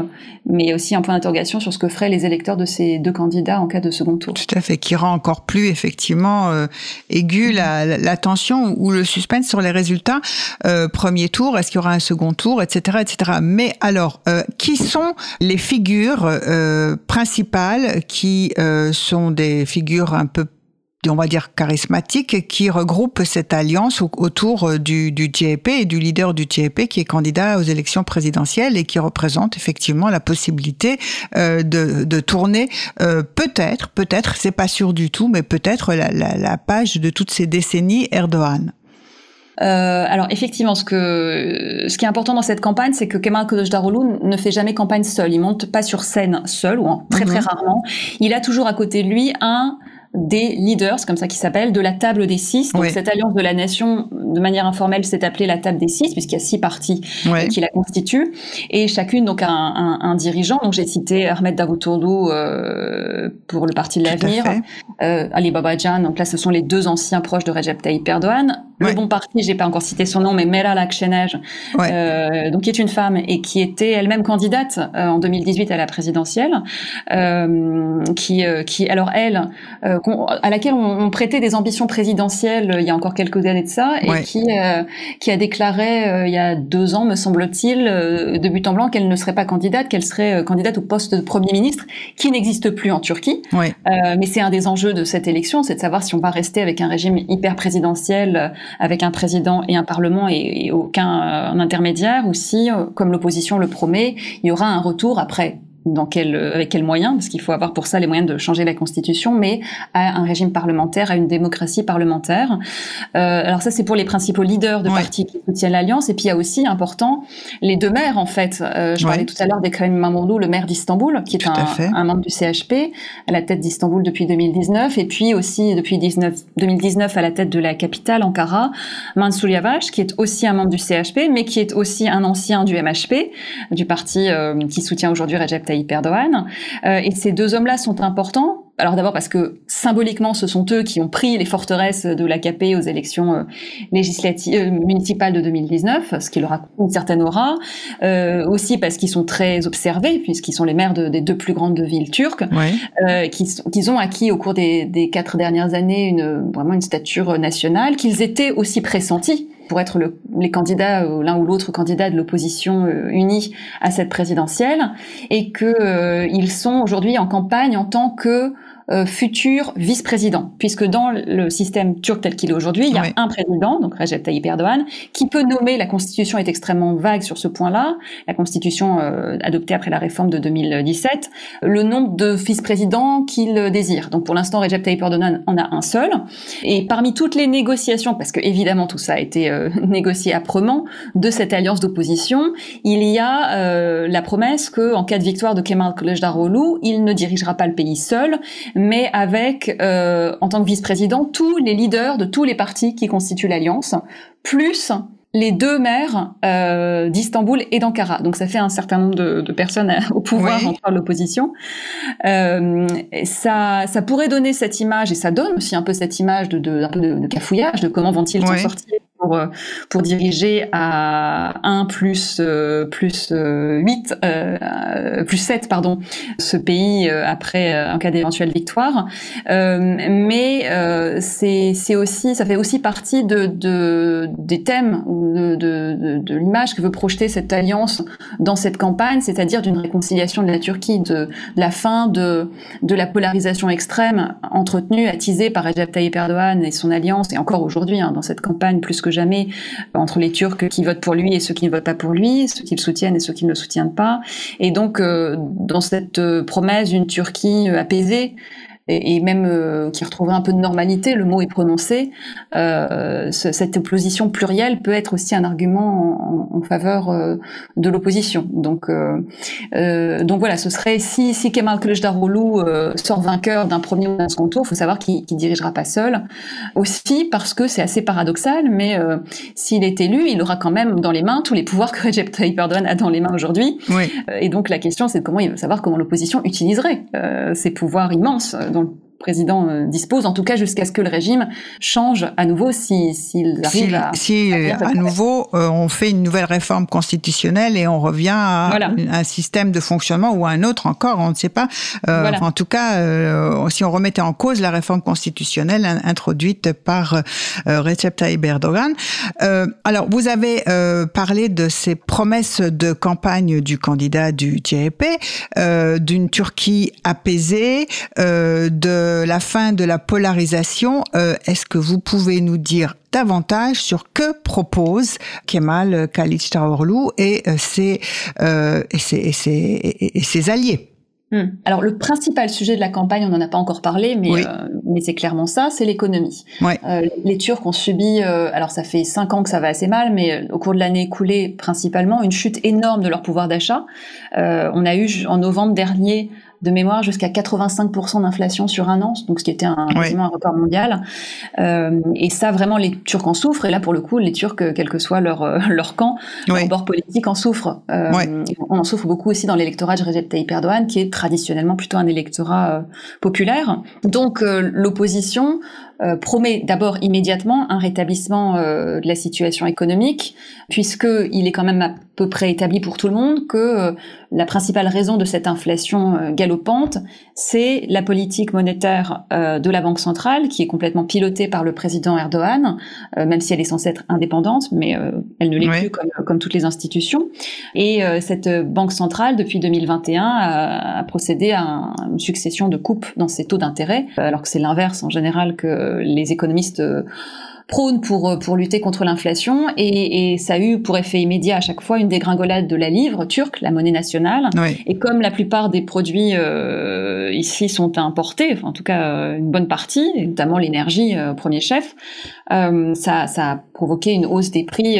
S1: mais il y a aussi un point d'interrogation sur ce que feraient les électeurs de ces deux candidats en cas de second tour.
S2: tout à fait, qui rend encore plus effectivement euh, aigu la, la, tension ou le suspense sur les résultats. Euh, premier tour, est-ce qu'il y aura un second tour, etc., etc. Mais alors, euh, qui sont les figures euh, principales qui euh, sont des figures un peu on va dire charismatiques qui regroupent cette alliance au- autour euh, du, du GEP et du leader du GEP qui est candidat aux élections présidentielles et qui représente effectivement la possibilité euh, de, de tourner euh, peut-être, peut-être, c'est pas sûr du tout, mais peut-être la, la, la page de toutes ces décennies Erdogan.
S1: Euh, alors effectivement, ce que ce qui est important dans cette campagne, c'est que Kemal Kılıçdaroğlu ne fait jamais campagne seul. Il monte pas sur scène seul ou en- très très
S2: Mhm.
S1: rarement. Il a toujours à côté de lui un des leaders, comme ça qu'il s'appelle, de la table des six. Donc
S2: Oui.
S1: cette alliance de la nation, de manière informelle, s'est appelée la table des six, puisqu'il y a six partis
S2: Ouais.
S1: qui la constituent, et chacune donc a un, un, un dirigeant. Donc j'ai cité Ahmed Davutoğlu euh, pour le parti de l'avenir, euh, Ali Babacan. Donc là, ce sont les deux anciens proches de Recep Tayyip Erdogan. Le
S2: Ouais.
S1: bon parti, j'ai pas encore cité son nom, mais Meral Akşener,
S2: Ouais.
S1: euh, donc qui est une femme et qui était elle-même candidate euh, en 2018 à la présidentielle, euh, qui, euh, qui, alors elle, euh, à laquelle on, on prêtait des ambitions présidentielles euh, il y a encore quelques années de ça, et
S2: Ouais.
S1: qui, euh, qui a déclaré euh, il y a deux ans, me semble-t-il, euh, de but en blanc, qu'elle ne serait pas candidate, qu'elle serait candidate au poste de premier ministre, qui n'existe plus en Turquie.
S2: Ouais.
S1: Euh, mais c'est un des enjeux de cette élection, c'est de savoir si on va rester avec un régime hyper présidentiel, euh, avec un président et un parlement et, aucun euh, intermédiaire, ou si, euh, comme l'opposition le promet, il y aura un retour après. Dans quel, euh, avec quels moyens Parce qu'il faut avoir pour ça les moyens de changer la constitution, mais à un régime parlementaire, à une démocratie parlementaire. Euh, alors ça, c'est pour les principaux leaders de
S2: Ouais.
S1: partis qui soutiennent l'alliance. Et puis il y a aussi important les deux maires en fait. Euh, je
S2: Ouais.
S1: parlais tout à l'heure d'Ekrem Mamoudou, le maire d'Istanbul, qui est un, un membre du CHP, à la tête d'Istanbul depuis 2019, et puis aussi depuis 19, 2019 à la tête de la capitale Ankara, Mansour Yavaş, qui est aussi un membre du CHP, mais qui est aussi un ancien du MHP, du parti euh, qui soutient aujourd'hui Recep Tayyip Erdogan. Euh, et ces deux hommes-là sont importants. Alors d'abord parce que symboliquement, ce sont eux qui ont pris les forteresses de l'AKP aux élections euh, législatives euh, municipales de 2019, ce qui leur a une certaine aura. Euh, aussi parce qu'ils sont très observés, puisqu'ils sont les maires de- des deux plus grandes villes turques euh, qu'ils ont acquis au cours des, des quatre dernières années une, vraiment une stature nationale, qu'ils étaient aussi pressentis pour être le- les candidats, euh, l'un ou l'autre candidat de l'opposition euh, unie à cette présidentielle, et que euh, ils sont aujourd'hui en campagne en tant que euh, futur vice-président, puisque dans le système turc tel qu'il est aujourd'hui, il y a un président, donc Recep Tayyip Erdogan, qui peut nommer. La constitution est extrêmement vague sur ce point-là. La constitution euh, adoptée après la réforme de 2017, le nombre de vice-présidents qu'il désire. Donc pour l'instant, Recep Tayyip Erdogan en a un seul. Et parmi toutes les négociations, parce que évidemment tout ça a été euh, négocié âprement, de cette alliance d'opposition, il y a euh, la promesse que, en cas de victoire de Kemal Kılıçdaroğlu, il ne dirigera pas le pays seul, mais avec, euh, en tant que vice-président, tous les leaders de tous les partis qui constituent l'alliance, plus les deux maires euh, d'Istanbul et d'Ankara. Donc ça fait un certain nombre de, de personnes à- au pouvoir
S2: Oui.
S1: entre l'opposition. Euh, ça, ça pourrait donner cette image, et ça donne aussi un peu cette image de, de, un peu de, de cafouillage, de comment vont-ils s'en
S2: Oui.
S1: sortir pour, euh, pour diriger à 1 plus, euh, plus euh, 8, euh, plus 7, pardon, ce pays après en cas d'éventuelle victoire. Mais euh, c'est aussi, ça fait aussi partie de, de, des thèmes de, de, l'image que veut projeter cette alliance dans cette campagne, c'est-à-dire d'une réconciliation de la Turquie, de, de la fin de, de la polarisation extrême entretenue, attisée par Recep Tayyip Erdogan et son alliance, et encore aujourd'hui hein, dans cette campagne plus que jamais, entre les Turcs qui votent pour lui et ceux qui ne votent pas pour lui, ceux qui le soutiennent et ceux qui ne le soutiennent pas. Et donc, euh, dans cette euh, promesse d'une Turquie euh, apaisée, et, et même euh, qui retrouverait un peu de normalité, le mot est prononcé, euh, ce- cette opposition plurielle peut être aussi un argument en, en faveur euh, de l'opposition. Donc, donc voilà, ce serait si, si Kemal Kılıçdaroğlu sort vainqueur d'un premier ou d'un second tour, il faut savoir qu'il ne dirigera pas seul. Aussi parce que c'est assez paradoxal, mais s'il est élu, il aura quand même dans les mains tous les pouvoirs que Recep Tayyip Erdogan a dans les mains aujourd'hui.
S2: Oui.
S1: Et donc la question, c'est de comment il veut savoir comment l'opposition utiliserait ces pouvoirs immenses dont le président euh, dispose, en tout cas jusqu'à ce que le régime change à nouveau si- s'il arrive
S2: Si,
S1: à...
S2: si,
S1: à
S2: euh, à nouveau euh, on fait une nouvelle réforme constitutionnelle et on revient à
S1: Voilà.
S2: un système de fonctionnement ou à un autre encore, on ne sait pas. Euh,
S1: Voilà.
S2: En tout cas, euh, si on remettait en cause la réforme constitutionnelle in- introduite par Recep Tayyip Erdogan. Alors, vous avez parlé de ces promesses de campagne du candidat du TIP, euh, d'une Turquie apaisée, euh, la fin de la polarisation. Euh, Est-ce que vous pouvez nous dire davantage sur que propose Kemal Kılıçdaroğlu et euh, ses, euh, et ses, et ses, et- ses alliés?
S1: Hmm. Alors le principal sujet de la campagne, on n'en a pas encore parlé, mais,
S2: Oui.
S1: euh, mais c'est clairement ça, c'est l'économie.
S2: Ouais.
S1: Euh, les Turcs ont subi, euh, alors ça fait cinq ans que ça va assez mal, mais au cours de l'année écoulée, principalement, une chute énorme de leur pouvoir d'achat. On a eu en novembre dernier de mémoire jusqu'à 85% d'inflation sur un an, donc ce qui était un, un record mondial. Euh, et ça, vraiment, les Turcs en souffrent. Et là, pour le coup, les Turcs, quel que soit leur, euh, leur camp,
S2: Oui.
S1: leur bord politique en souffre. Euh,
S2: Ouais.
S1: On en souffre beaucoup aussi dans l'électorat de Recep Tayyip Erdogan, qui est traditionnellement plutôt un électorat euh, populaire. Donc euh, l'opposition euh, promet d'abord immédiatement un rétablissement euh, de la situation économique, puisque il est quand même à peu près établi pour tout le monde que euh, la principale raison de cette inflation galopante, c'est la politique monétaire de la Banque centrale, qui est complètement pilotée par le président Erdogan, même si elle est censée être indépendante, mais elle ne l'est
S2: Ouais.
S1: plus comme, comme toutes les institutions. Et cette banque centrale, depuis 2021, a, a procédé à un- une succession de coupes dans ses taux d'intérêt, alors que c'est l'inverse en général que les économistes euh, prônent pour, euh, pour lutter contre l'inflation. Et, et ça a eu pour effet immédiat à chaque fois une dégringolade de la livre turque, la monnaie nationale.
S2: Oui.
S1: Et comme la plupart des produits euh, ici sont importés, enfin, en tout cas euh, une bonne partie, notamment l'énergie euh, au premier chef, euh, ça, ça a provoqué une hausse des prix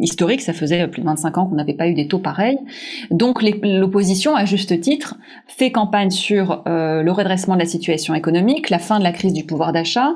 S1: historiques. Ça faisait plus de 25 ans qu'on n'avait pas eu des taux pareils. Donc l'opposition, à juste titre, fait campagne sur euh, le redressement de la situation économique, la fin de la crise du pouvoir d'achat.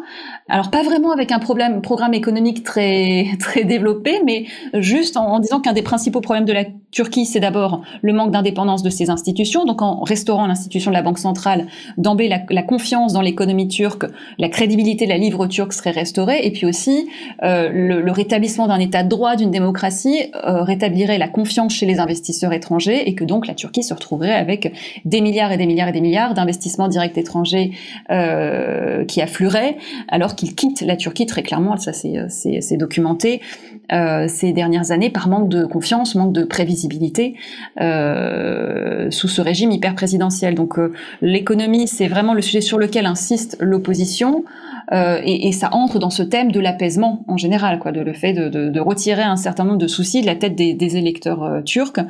S1: Alors pas vraiment avec un programme économique très très développé, mais juste en disant qu'un des principaux problèmes de la Turquie, c'est d'abord le manque d'indépendance de ses institutions. Donc en restaurant l'institution de la Banque centrale, d'emblée la, confiance dans l'économie turque, la crédibilité de la livre turque serait restaurée, et puis aussi euh, le, le rétablissement d'un état de droit, d'une démocratie, euh, rétablirait la confiance chez les investisseurs étrangers, et que donc la Turquie se retrouverait avec des milliards et des milliards et des milliards d'investissements directs étrangers euh, qui afflueraient, alors qu'ils quittent la Turquie très clairement, ça c'est c'est documenté, euh, ces dernières années par manque de confiance, manque de prévisibilité euh, sous ce régime hyper présidentiel. Donc euh, l'économie, c'est vraiment le sujet sur lequel insiste l'opposition. Euh, et, et ça entre dans ce thème de l'apaisement en général, quoi, de le fait de, de, de retirer un certain nombre de soucis de la tête des, des électeurs euh, turcs.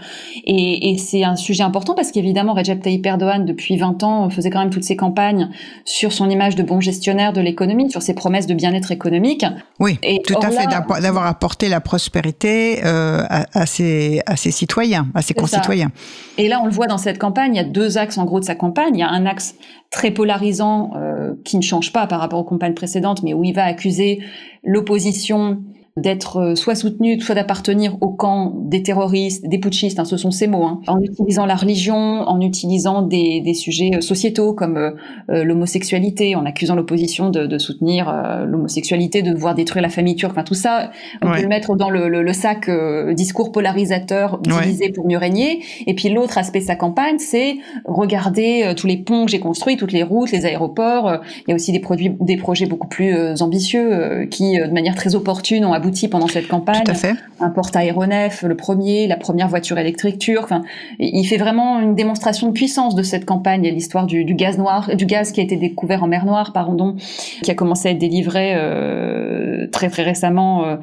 S1: Et, et c'est un sujet important parce qu'évidemment, Recep Tayyip Erdogan, depuis 20 ans, faisait quand même toutes ses campagnes sur son image de bon gestionnaire de l'économie, sur ses promesses de bien-être économique.
S2: Oui,
S1: Et
S2: tout à fait,
S1: là-
S2: d'avoir apporté la prospérité euh, à, à ses, à ses citoyens, à ses
S1: ça.
S2: concitoyens.
S1: Et là, on le voit dans cette campagne, il y a deux axes en gros de sa campagne. Il y a un axe très polarisant euh, qui ne change pas par rapport aux campagnes précédentes, mais où il va accuser l'opposition d'être euh, soit soutenue, soit d'appartenir au camp des terroristes, des putschistes, hein, ce sont ces mots, hein, en utilisant la religion, en utilisant des, des sujets euh, sociétaux comme euh, euh, l'homosexualité, en accusant l'opposition de, de soutenir euh, l'homosexualité, de vouloir détruire la famille turque, enfin tout ça, on
S2: Ouais.
S1: peut le mettre dans le, le- le sac euh, discours polarisateur,
S2: Ouais.
S1: divisé pour mieux régner. Et puis l'autre aspect de sa campagne, c'est regarder euh, tous les ponts que j'ai construits, toutes les routes, les aéroports. Euh, Il y a aussi des produits, des projets beaucoup plus euh, ambitieux euh, qui, de manière très opportune, ont abouti pendant cette campagne.
S2: Tout à fait.
S1: Un porte-aéronef, le premier, la première voiture électrique turque. Enfin, il fait vraiment une démonstration de puissance de cette campagne. Il y a l'histoire du, du gaz noir, du gaz qui a été découvert en mer Noire, pardon, qui a commencé à être délivré euh, très très récemment euh,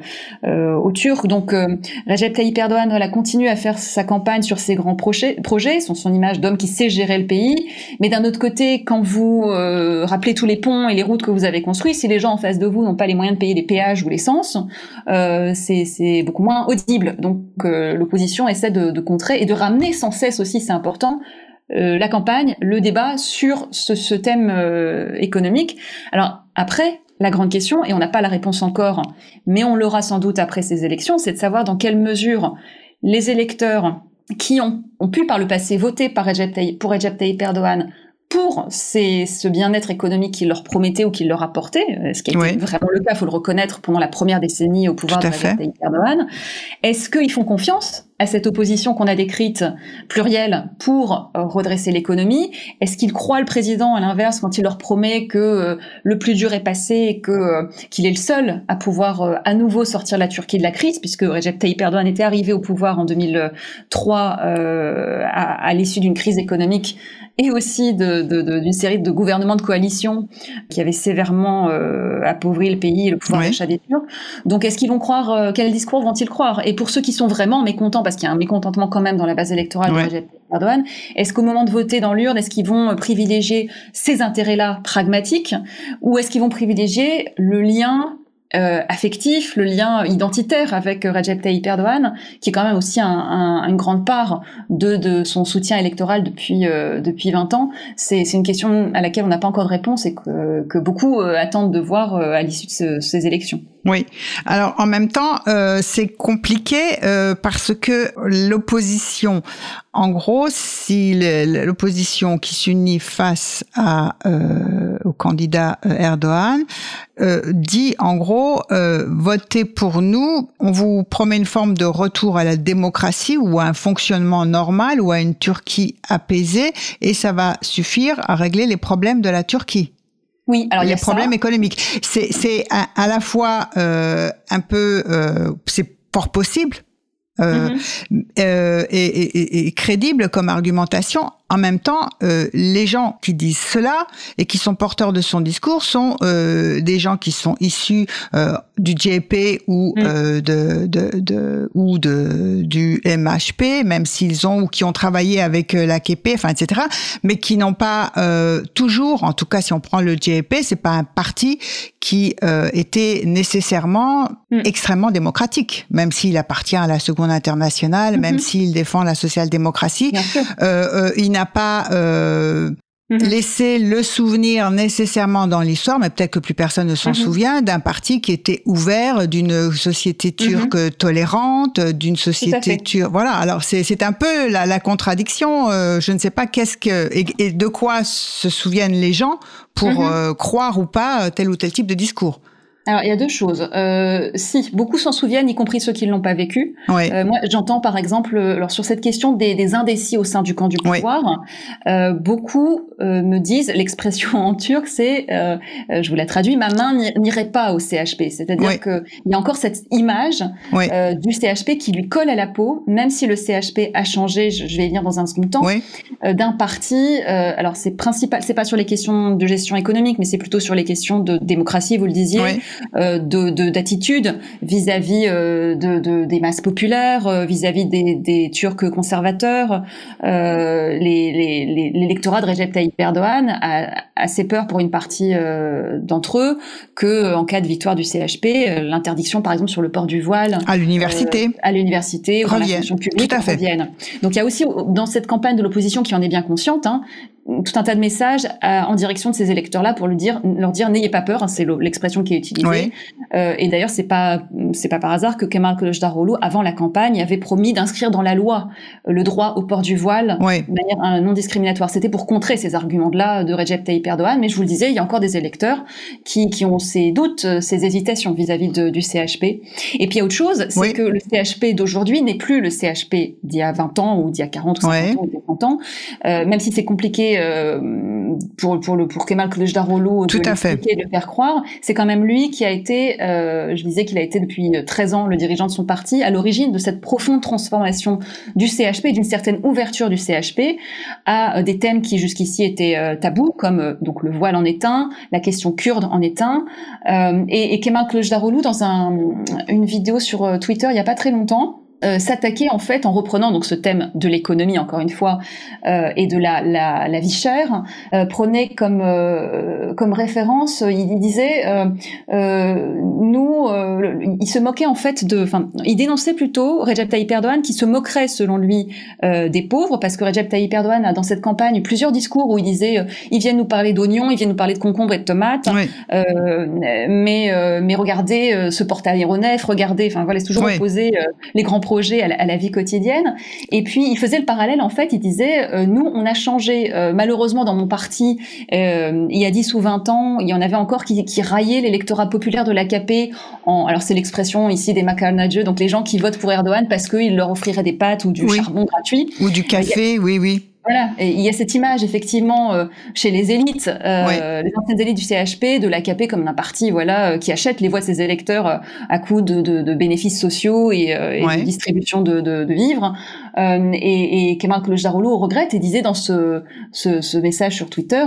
S1: euh, aux Turcs. Donc euh, Recep Tayyip Erdogan voilà, continue à faire sa campagne sur ses grands projets, projets son, son image d'homme qui sait gérer le pays. Mais d'un autre côté, quand vous euh, rappelez tous les ponts et les routes que vous avez construits, si les gens en face de vous n'ont pas les moyens de payer les péages ou l'essence, euh, c'est beaucoup moins audible. Donc euh, l'opposition essaie de, contrer et de ramener sans cesse aussi, c'est important, euh, la campagne, le débat sur ce, thème économique. Alors après, la grande question, et on n'a pas la réponse encore, mais on l'aura sans doute après ces élections, c'est de savoir dans quelle mesure les électeurs qui ont, ont pu par le passé voter pour Recep Tayyip Erdogan pour ces, ce bien-être économique qu'il leur promettait ou qu'il leur apportait, euh, ce qui a été
S2: Oui.
S1: vraiment le cas, faut le reconnaître, pendant la première décennie au pouvoir de Erdogan. Est-ce qu'ils font confiance à cette opposition qu'on a décrite plurielle pour euh, redresser l'économie Est-ce qu'ils croient le président à l'inverse quand il leur promet que euh, le plus dur est passé et que euh, qu'il est le seul à pouvoir à nouveau sortir la Turquie de la crise puisque Recep Tayyip Erdogan était arrivé au pouvoir en 2003 euh, à, à l'issue d'une crise économique et aussi de- de- de- d'une série de gouvernements de coalition qui avaient sévèrement euh, appauvri le pays et le pouvoir
S2: Oui.
S1: d'achat des Turcs. Donc est-ce qu'ils vont croire, euh, quel discours vont-ils croire? Et pour ceux qui sont vraiment mécontents, parce qu'il y a un mécontentement quand même dans la base électorale de Recep Erdogan. Est-ce qu'au moment de voter dans l'urne, est-ce qu'ils vont privilégier ces intérêts-là pragmatiques ou est-ce qu'ils vont privilégier le lien euh, affectif, le lien identitaire avec Recep Tayyip Erdogan, qui est quand même aussi un, un, une grande part de, de, son soutien électoral depuis euh, depuis 20 ans? C'est une question à laquelle on n'a pas encore de réponse et que, que beaucoup euh, attendent de voir euh, à l'issue de ce, ces élections.
S2: Oui. Alors en même temps, c'est compliqué parce que l'opposition, en gros, si l'opposition qui s'unit face à au candidat Erdogan dit en gros euh, votez pour nous, on vous promet une forme de retour à la démocratie ou à un fonctionnement normal ou à une Turquie apaisée et ça va suffire à régler les problèmes de la Turquie.
S1: Oui, alors
S2: les problèmes économiques. C'est à, la fois euh, un peu, euh, c'est fort possible, euh, euh, et, et, et, crédible comme argumentation. En même temps, euh, les gens qui disent cela et qui sont porteurs de son discours sont euh, des gens qui sont issus euh, du JP ou mm. euh, de, de, de, ou de du MHP, même s'ils ont ou qui ont travaillé avec euh, l'AKP, enfin etc. Mais qui n'ont pas toujours, en tout cas si on prend le JP, c'est pas un parti qui était nécessairement mm. extrêmement démocratique, même s'il appartient à la Seconde Internationale, même mm-hmm. s'il défend la social-démocratie. il n'a pas euh, mhm. laissé le souvenir nécessairement dans l'histoire, mais peut-être que plus personne ne s'en mhm. souvient, d'un parti qui était ouvert, d'une société mhm. turque tolérante, d'une société turque. Voilà. Alors c'est un peu la, la contradiction. Euh, je ne sais pas qu'est-ce que et, de quoi se souviennent les gens pour euh, croire ou pas tel ou tel type de discours.
S1: Alors, il y a deux choses. Euh, si, beaucoup s'en souviennent, y compris ceux qui ne l'ont pas vécu. Euh, moi, j'entends par exemple, euh, alors sur cette question des, des, indécis au sein du camp du pouvoir, euh, beaucoup euh, me disent, l'expression en turc, c'est, euh, je vous la traduis, ma main n'irait pas au CHP. C'est-à-dire qu'il y a encore cette image du CHP qui lui colle à la peau, même si le CHP a changé, je, vais y venir dans un second temps, d'un parti. alors, c'est principal, c'est pas sur les questions de gestion économique, mais c'est plutôt sur les questions de démocratie, vous le disiez de d'attitude vis-à-vis euh, de, de, des masses populaires, euh, vis-à-vis des, des Turcs conservateurs. L'électorat les, de Recep Tayyip Erdogan a assez peur pour une partie d'entre eux que, en cas de victoire du CHP, l'interdiction, par exemple, sur le port du voile
S2: à l'université,
S1: à l'université ou la fonction publique, revienne. Donc il y a aussi dans cette campagne de l'opposition qui en est bien consciente, hein, tout un tas de messages en direction de ces électeurs-là pour leur dire, leur dire n'ayez pas peur, hein, c'est l'expression qui est utilisée. Euh, et d'ailleurs, c'est pas c'est pas par hasard que Kemal Kılıçdaroğlu, avant la campagne, avait promis d'inscrire dans la loi euh, le droit au port du voile de manière euh, non discriminatoire. C'était pour contrer ces arguments-là de Recep Tayyip Erdogan. Mais je vous le disais, il y a encore des électeurs qui, qui ont ces doutes, ces hésitations vis-à-vis du CHP. Et puis il y a autre chose, c'est que le CHP d'aujourd'hui n'est plus le CHP d'il y a 20 ans ou d'il y a 40 ou 50 ans ou 50 ans, euh, même si c'est compliqué euh, pour pour le pour Kemal Kılıçdaroğlu
S2: de,
S1: de le faire croire, c'est quand même lui qui a été, euh, je disais qu'il a été depuis 13 ans le dirigeant de son parti, à l'origine de cette profonde transformation du CHP, d'une certaine ouverture du CHP à euh, des thèmes qui jusqu'ici étaient euh, tabous, comme euh, donc le voile en est un, la question kurde en est un, et, et Kemal Kılıçdaroğlu dans un, une vidéo sur Twitter il y a pas très longtemps euh, s'attaquer en fait en reprenant donc ce thème de l'économie encore une fois euh, et de la, la, la vie chère euh, prenait comme euh, comme référence il, disait nous il se moquait en fait de enfin il dénonçait plutôt Recep Tayyip Erdogan qui se moquerait selon lui des pauvres parce que Recep Tayyip Erdogan a dans cette campagne plusieurs discours où il disait ils viennent nous parler d'oignons ils viennent nous parler de concombres et de tomates mais mais regardez ce porte-aéronef regardez enfin voilà c'est toujours opposé les grands projet à la, vie quotidienne. Et puis il faisait le parallèle en fait, il disait euh, nous on a changé euh, malheureusement dans mon parti euh, il y a 10 ou 20 ans, il y en avait encore qui, qui raillaient l'électorat populaire de l'AKP en alors c'est l'expression ici des macarnageux donc les gens qui votent pour Erdogan parce qu'il leur offrirait des pâtes ou du charbon gratuit
S2: ou du café, oui oui.
S1: Voilà, et il y a cette image effectivement euh, chez les élites, euh, les anciennes élites du CHP, de l'AKP comme un parti voilà euh, qui achète les voix de ses électeurs euh, à coup de, de, de, bénéfices sociaux et, et
S2: Ouais.
S1: de distribution de, de, vivres. Et, et Kemal Kılıçdaroğlu regrette et disait dans ce, ce, ce message sur Twitter,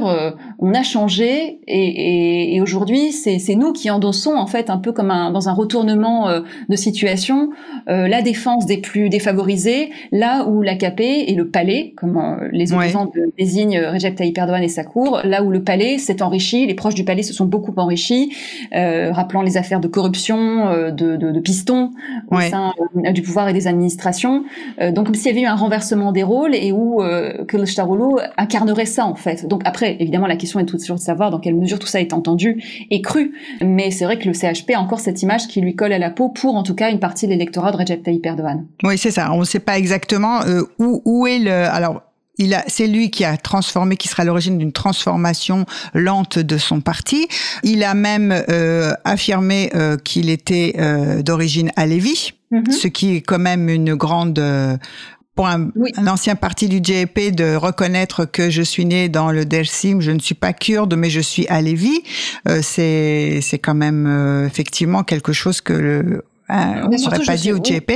S1: on a changé et, aujourd'hui c'est nous qui endossons en fait un peu comme un, dans un retournement de situation la défense des plus défavorisés, là où l'AKP et le palais, comme euh, les opposants désignent euh, Recep Tayyip Erdogan et sa cour, là où le palais s'est enrichi, les proches du palais se sont beaucoup enrichis, euh, rappelant les affaires de corruption, euh, de, de, de pistons au
S2: Ouais.
S1: sein euh, du pouvoir et des administrations. Euh, donc comme s'il y avait eu un renversement des rôles et où euh, Kılıçdaroğlu incarnerait ça en fait. Donc après, évidemment, la question est toujours de savoir dans quelle mesure tout ça est entendu et cru. Mais c'est vrai que le CHP a encore cette image qui lui colle à la peau pour en tout cas une partie de l'électorat de Recep Tayyip Erdogan.
S2: Oui, c'est ça. On ne sait pas exactement euh, où, où est le. Alors. Il a, c'est lui qui a transformé, qui sera à l'origine d'une transformation lente de son parti. Il a même euh, affirmé euh, qu'il était euh, d'origine alévi,
S1: Mhm.
S2: ce qui est quand même une grande euh, pour un,
S1: Oui.
S2: un ancien parti du JP de reconnaître que je suis né dans le Dersim, je ne suis pas kurde, mais je suis alévi. Euh, c'est c'est quand même euh, effectivement quelque chose que le, hein, on n'aurait pas dit au. JP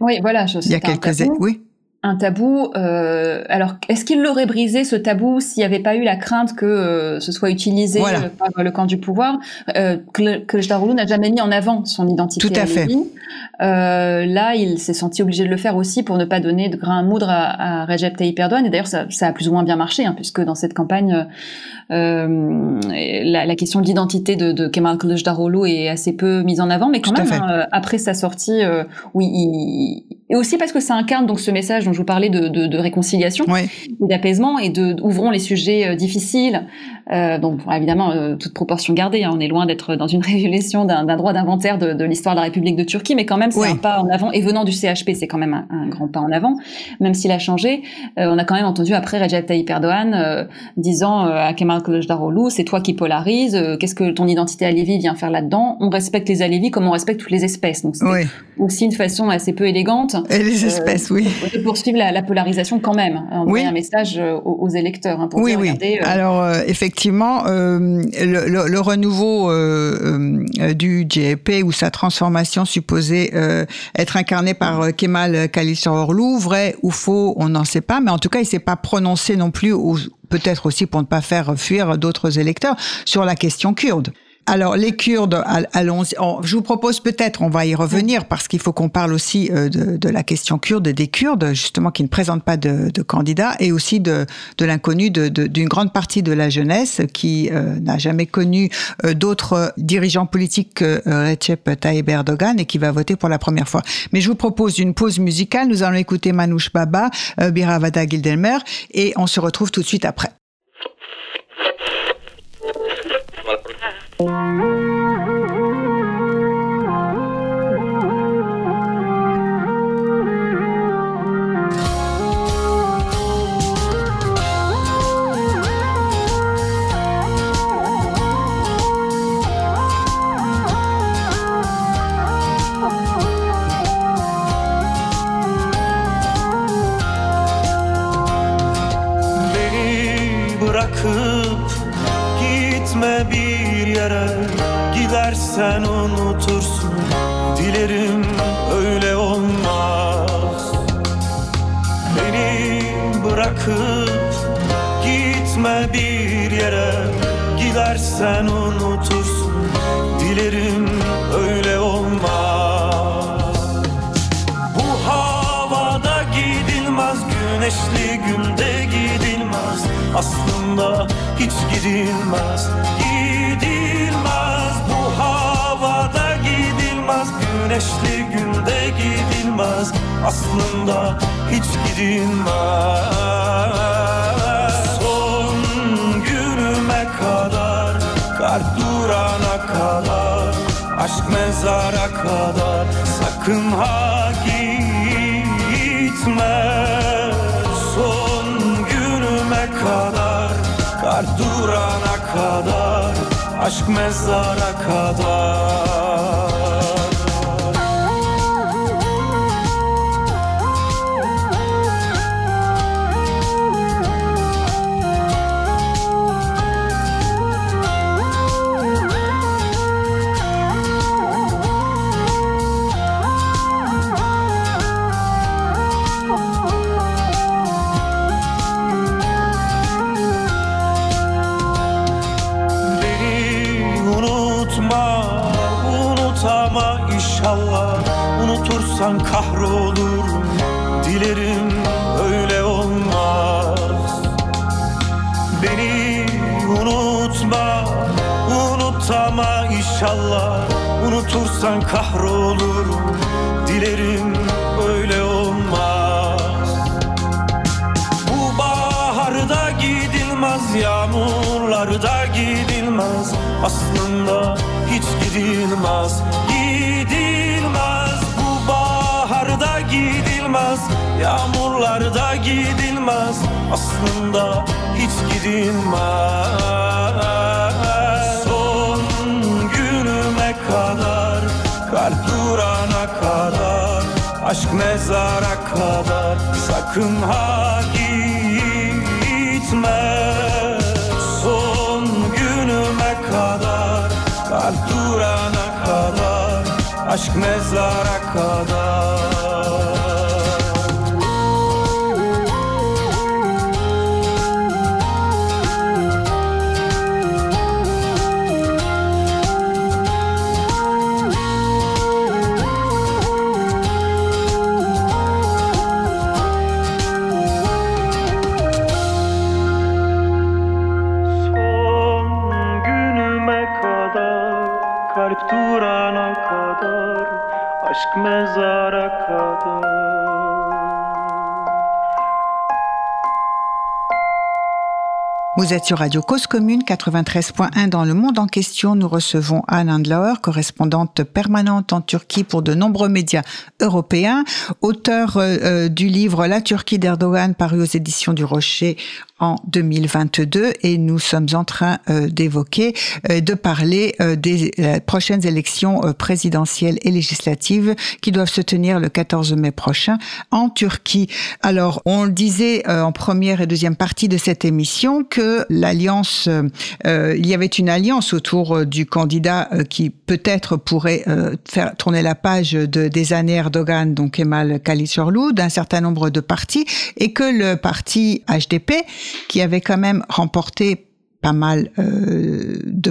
S1: Oui, voilà. Je,
S2: il y a quelques années. Oui.
S1: Un tabou. euh, alors, est-ce qu'il l'aurait brisé ce tabou s'il n'y avait pas eu la crainte que euh, ce soit utilisé
S2: Voilà.
S1: euh, par le camp du pouvoir euh, Kılıç- Kılıçdaroğlu n'a jamais mis en avant son identité.
S2: Tout à fait.
S1: Euh, là, il s'est senti obligé de le faire aussi pour ne pas donner de grain à moudre à, à Recep Tayyip Erdogan. Et d'ailleurs, ça, ça a plus ou moins bien marché, hein, puisque dans cette campagne, euh, la, la question de l'identité de, de Kemal Kılıçdaroğlu est assez peu mise en avant. Mais quand
S2: Tout
S1: même, hein, après sa sortie, euh, oui, il- et aussi parce que ça incarne donc ce message dont je vous parlais de, de, de réconciliation
S2: Oui.
S1: d'apaisement et de ouvrons les sujets euh, difficiles. Euh, donc bon, évidemment, euh, toute proportion gardée, hein, on est loin d'être dans une révélation d'un droit d'inventaire de, de l'histoire de la République de Turquie, mais quand même c'est
S2: Oui.
S1: un pas en avant. Et venant du CHP, c'est quand même un, un grand pas en avant, même s'il a changé. Euh, on a quand même entendu après Recep Tayyip Erdogan euh, disant euh, à Kemal Kılıçdaroğlu, c'est toi qui polarise. euh, Qu'est-ce que ton identité alévi vient faire là-dedans? On respecte les alévis comme on respecte toutes les espèces. Donc c'était
S2: Oui.
S1: aussi une façon assez peu élégante
S2: Et les espèces, oui.
S1: de poursuivre la, la polarisation quand même, hein, envoyer
S2: Oui.
S1: un message aux, aux électeurs hein, pour
S2: Oui,
S1: dire,
S2: oui.
S1: regardez,
S2: Alors euh, effectivement, euh, le, le- le renouveau euh, euh, du JP ou sa transformation supposée euh, être incarnée par euh, Kemal Kılıçdaroğlu, vrai ou faux, on n'en sait pas, mais en tout cas, il s'est pas prononcé non plus, peut-être aussi pour ne pas faire fuir d'autres électeurs, sur la question kurde. Alors les Kurdes, al- allons. on- Je vous propose peut-être, on va y revenir parce qu'il faut qu'on parle aussi euh, de, de la question kurde et des Kurdes justement qui ne présentent pas de, de candidats et aussi de, de l'inconnu d'une grande partie de la jeunesse qui euh, n'a jamais connu euh, d'autres dirigeants politiques que Recep Tayyip Erdogan et qui va voter pour la première fois. Mais je vous propose une pause musicale. Nous allons écouter Manouche Baba, euh, Biravada Gildelmer et on se retrouve tout de suite après.
S4: Música Gidersen unutursun. Dilerim öyle olmaz. Beni bırakıp gitme bir yere. Gidersen unutursun. Dilerim öyle olmaz. Bu havada gidilmez Güneşli günde gidilmez. Aslında hiç Gidilmez Güneşli günde gidilmez. Aslında hiç gidilmez. Son günüme kadar Kar durana kadar Aşk mezara kadar Sakın ha gitme. Son günüme kadar Kar durana kadar Aşk mezara kadar Unutursan kahrolurum Dilerim öyle olmaz. Beni unutma Unut ama inşallah. Unutursan kahrolurum Dilerim öyle olmaz. Bu baharda gidilmez Yağmurlarda gidilmez. Aslında hiç Gidilmez gidilmez Yağmurlarda gidilmez. Aslında hiç gidilmez. Son günüme kadar Kalp durana kadar Aşk mezara kadar. Sakın ha gitme. Son günüme kadar Kalp durana kadar Aşk mezara kadar Aşk mezara kadar
S2: Vous êtes sur Radio Cause Commune 93.1 dans le monde en question. Nous recevons Anne Andlauer, correspondante permanente en Turquie pour de nombreux médias européens, auteur euh, euh, du livre La Turquie d'Erdogan paru aux éditions du Rocher en 2022 et nous sommes en train euh, d'évoquer, de parler des prochaines élections présidentielles et législatives qui doivent se tenir le 14 mai prochain en Turquie. Alors, on le disait en première et deuxième partie de cette émission que l'alliance, euh, euh, il y avait une alliance autour euh, du candidat qui peut-être pourrait faire tourner la page de, des années Erdogan, donc Kemal Kılıçdaroğlu, d'un certain nombre de partis, et que le parti HDP, qui avait quand même remporté pas mal de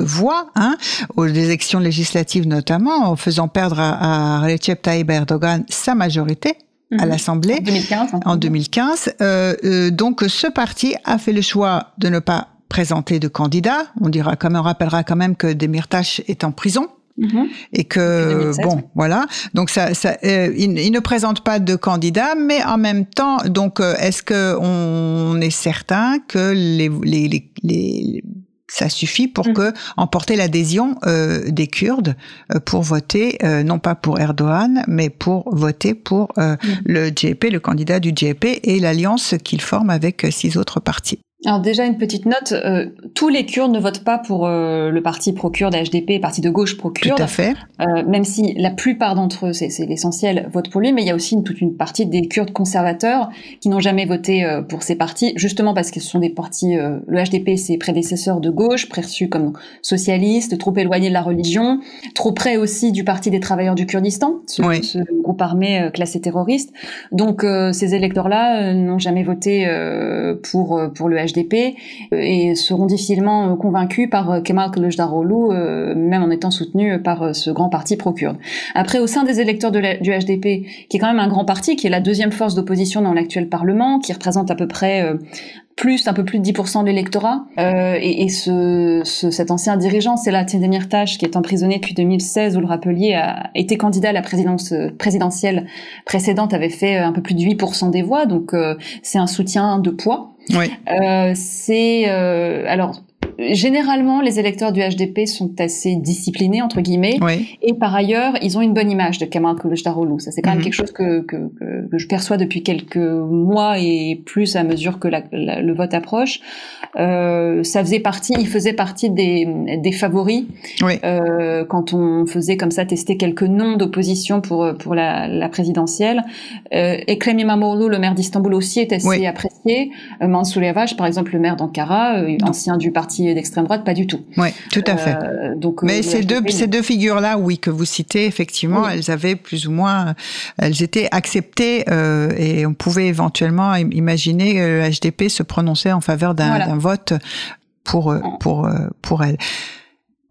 S2: voix hein, aux élections législatives notamment, en faisant perdre à, à Recep Tayyip Erdogan sa majorité à
S1: Mhm.
S2: l'Assemblée
S1: En 2015. hein.
S2: en 2015. Euh, euh, donc ce parti a fait le choix de ne pas présenter de candidat. On dira quand même, on rappellera quand même que Demirtas est en prison
S1: Mhm.
S2: et que
S1: Depuis 2016,
S2: bon voilà donc ça, ça euh, il, il ne présente pas de candidat mais en même temps donc euh, est-ce que on est certain que les les, les, les- ça suffit pour
S1: Mm.
S2: que emporter l'adhésion euh, des Kurdes euh, pour voter euh, non pas pour Erdogan mais pour voter pour euh,
S1: Mm.
S2: le JP le candidat du JP et l'alliance qu'il forme avec six autres partis.
S1: Alors déjà une petite note, euh, tous les Kurdes ne votent pas pour euh, le parti pro-kurde HDP, parti de gauche
S2: Tout
S1: pro-kurde,
S2: à fait.
S1: euh, même si la plupart d'entre eux, c'est l'essentiel, votent pour lui, mais il y a aussi une, toute une partie des Kurdes conservateurs qui n'ont jamais voté euh, pour ces partis, justement parce que ce sont des partis, euh, le HDP c'est prédécesseur de gauche, perçu comme socialiste, trop éloigné de la religion, trop près aussi du parti des travailleurs du Kurdistan, ce,
S2: Oui.
S1: ce groupe armé euh, classé terroriste. Donc euh, ces électeurs-là n'ont jamais voté euh, pour euh, pour le HDP euh, et seront difficilement euh, convaincus par euh, Kemal Kılıçdaroğlu, même en étant soutenus par ce grand parti pro-kurde. Après, au sein des électeurs du HDP, qui est quand même un grand parti, qui est la deuxième force d'opposition dans l'actuel Parlement, qui représente à peu près plus, un peu plus de 10% de l'électorat. Euh, et et ce, ce- cet ancien dirigeant, c'est là Demirtas, qui est emprisonné depuis 2016, vous le rappeliez, a été candidat à la présidence euh, présidentielle précédente, avait fait euh, un peu plus de 8% des voix, donc euh, c'est un soutien de poids.
S2: Oui.
S1: Euh, c'est euh, alors généralement les électeurs du HDP sont assez disciplinés entre guillemets
S2: Oui.
S1: et par ailleurs ils ont une bonne image de Kemal Kılıçdaroğlu. Ça c'est quand
S2: Mhm.
S1: même quelque chose que, que, je perçois depuis quelques mois et plus à mesure que la- la- le vote approche. Euh, ça faisait partie, il faisait partie des, des favoris
S2: Oui.
S1: euh, quand on faisait comme ça tester quelques noms d'opposition pour pour la, la présidentielle. Euh, Ekrem İmamoğlu, le maire d'Istanbul aussi est assez
S2: Oui.
S1: apprécié. Euh, Mansour par exemple, le maire d'Ankara, euh, ancien du parti d'extrême droite, pas du tout.
S2: Oui. Tout à fait.
S1: Euh, donc, euh,
S2: Mais
S1: le
S2: ces deux, ces deux figures-là, oui, que vous citez, effectivement,
S1: Oui.
S2: elles avaient plus ou moins, elles étaient acceptées euh, et on pouvait éventuellement im- imaginer que le HDP se prononcer en faveur d'un
S1: Voilà.
S2: vote pour euh, pour euh, pour elles.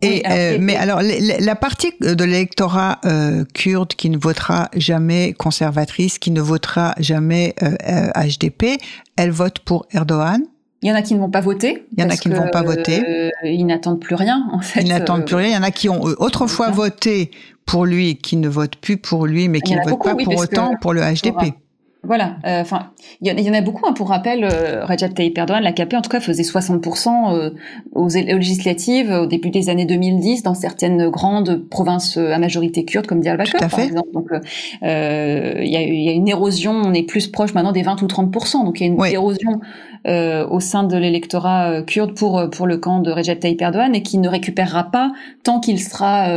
S2: Et, euh, mais alors, la partie de l'électorat euh, kurde qui ne votera jamais conservatrice, qui ne votera jamais euh, euh, HDP, elle vote pour Erdogan?
S1: Il y en a qui ne vont pas voter.
S2: Il y en a qui ne vont pas voter.
S1: euh, ils n'attendent plus rien, en fait.
S2: Ils n'attendent plus rien. Il y en a qui ont autrefois voté pour lui, qui ne votent plus pour lui, mais qui ne votent
S1: beaucoup,
S2: pas
S1: oui,
S2: pour autant pour le HDP.
S1: Voilà, euh, enfin, il y, y en a beaucoup. hein, pour rappel, euh, Recep Tayyip Erdogan, l'AKP en tout cas, faisait 60% euh, aux, législatives au début des années 2010 dans certaines grandes provinces euh, à majorité kurde, comme Diyarbakir, par
S2: fait.
S1: exemple. Donc, euh, euh, il y, y a une érosion. On est plus proche maintenant des 20 ou 30%. Donc, il y a une
S2: Oui.
S1: érosion euh, au sein de l'électorat euh, kurde pour euh, pour le camp de Recep Tayyip Erdogan et qui ne récupérera pas tant qu'il sera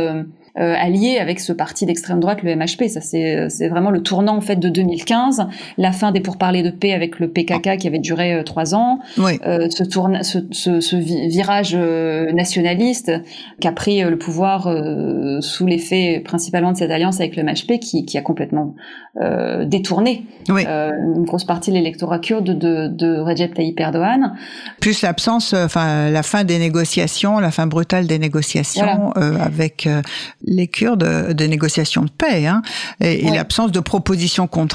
S1: euh, allié avec ce parti d'extrême droite, le MHP. Ça, c'est c'est vraiment le tournant en fait de 2015, la fin des pourparlers de paix avec le PKK qui avait duré euh, trois ans,
S2: Oui.
S1: euh, ce, tourne, ce, ce, ce vi- virage euh, nationaliste qui a pris euh, le pouvoir euh, sous l'effet principalement de cette alliance avec le MHP qui, qui a complètement euh, détourné
S2: Oui.
S1: euh, une grosse partie de l'électorat kurde de, de Recep Tayyip Erdogan.
S2: Plus l'absence, enfin la fin des négociations, la fin brutale des négociations euh, avec euh, les Kurdes de, de négociations de paix hein, et, l'absence de propositions con,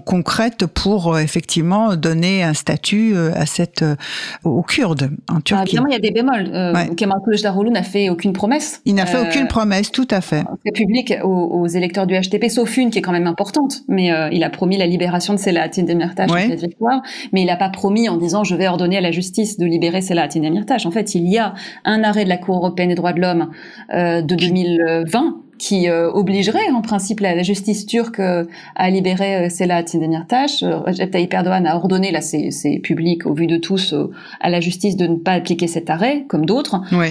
S2: concrètes pour euh, effectivement donner un statut euh, à cette euh, aux Kurdes en
S1: bah,
S2: Turquie.
S1: Évidemment, il y a des bémols. Euh,
S2: ouais.
S1: Kemal Kılıçdaroğlu n'a fait aucune promesse.
S2: Il n'a fait aucune promesse, tout à fait.
S1: Fait public aux, électeurs du HTP, sauf une qui est quand même importante. Mais il a promis la libération de Selahattin Demirtas
S2: ouais.
S1: cette victoire, mais il n'a pas promis en disant je vais ordonner à la justice de libérer Selahattin Demirtas. En fait, il y a un arrêt de la Cour européenne des droits de l'homme de 2000. Euh, 20 qui euh, obligerait en principe la, la justice turque euh, à libérer euh, Selahattin Demirtas. Euh, Recep Tayyip Erdogan a ordonné, là c'est public au vu de tous, à la justice de ne pas appliquer cet arrêt, comme d'autres.
S2: Oui.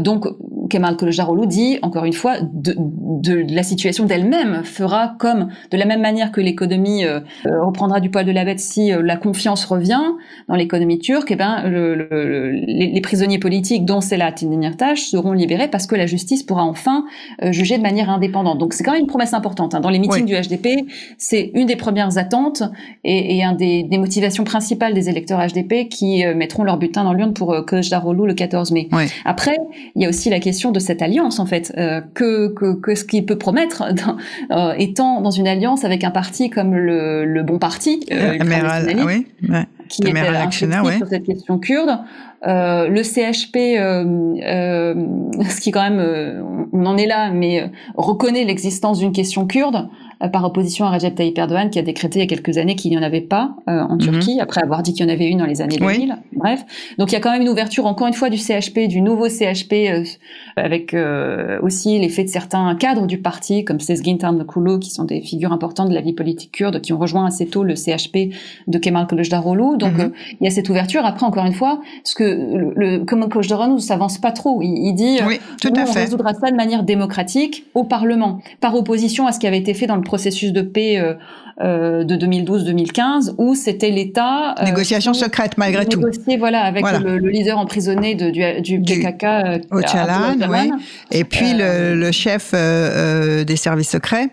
S1: Donc, Kemal Kılıçdaroğlu dit, encore une fois, de, de la situation d'elle-même fera comme, de la même manière que l'économie reprendra du poil de la bête si la confiance revient dans l'économie turque, eh ben, le, le- le- les, les prisonniers politiques, dont Selahattin Demirtas, seront libérés parce que la justice pourra enfin juger de manière indépendante. Donc, c'est quand même une promesse importante. hein. Dans les meetings du HDP, c'est une des premières attentes et, et un des, des motivations principales des électeurs HDP qui euh, mettront leur butin dans l'urne pour euh, Kılıçdaroğlu le 14 mai.
S2: Oui.
S1: Après, il y a aussi la question de cette alliance, en fait. Euh, que, que, que ce qu'il peut promettre dans, euh, étant dans une alliance avec un parti comme le, le Bon Parti,
S2: ouais.
S1: qui est inflexible
S2: ouais.
S1: sur cette question kurde. Euh, le CHP, euh, euh, ce qui quand même, on en est là, mais reconnaît l'existence d'une question kurde par opposition à Recep Tayyip Erdogan qui a décrété il y a quelques années qu'il n'y en avait pas euh, en Turquie, après avoir dit qu'il y en avait une dans les années
S2: Mhm. Oui.
S1: 2000. Bref, donc il y a quand même une ouverture encore une fois du CHP, du nouveau CHP, euh, avec euh, aussi l'effet de certains cadres du parti comme Sezgin Tanrıkulu qui sont des figures importantes de la vie politique kurde qui ont rejoint assez tôt le CHP de Kemal Kılıçdaroğlu. Donc
S2: Mhm.
S1: euh, il y a cette ouverture. Après encore une fois, ce que le, le Kemal Kılıçdaroğlu s'avance pas trop. Il, il dit euh,
S2: Oui, tout
S1: nous,
S2: à
S1: on
S2: fait.
S1: résoudra ça de manière démocratique au Parlement, par opposition à ce qui avait été fait dans le processus de paix euh, euh, de 2012-2015, où c'était l'État euh,
S2: Négociation secrète malgré tout.
S1: négociait, voilà, avec
S2: Voilà.
S1: Le, le leader emprisonné de, du, du
S2: Du-
S1: PKK,
S2: oui.
S1: Öcalan.
S2: Et puis le, le chef des services secrets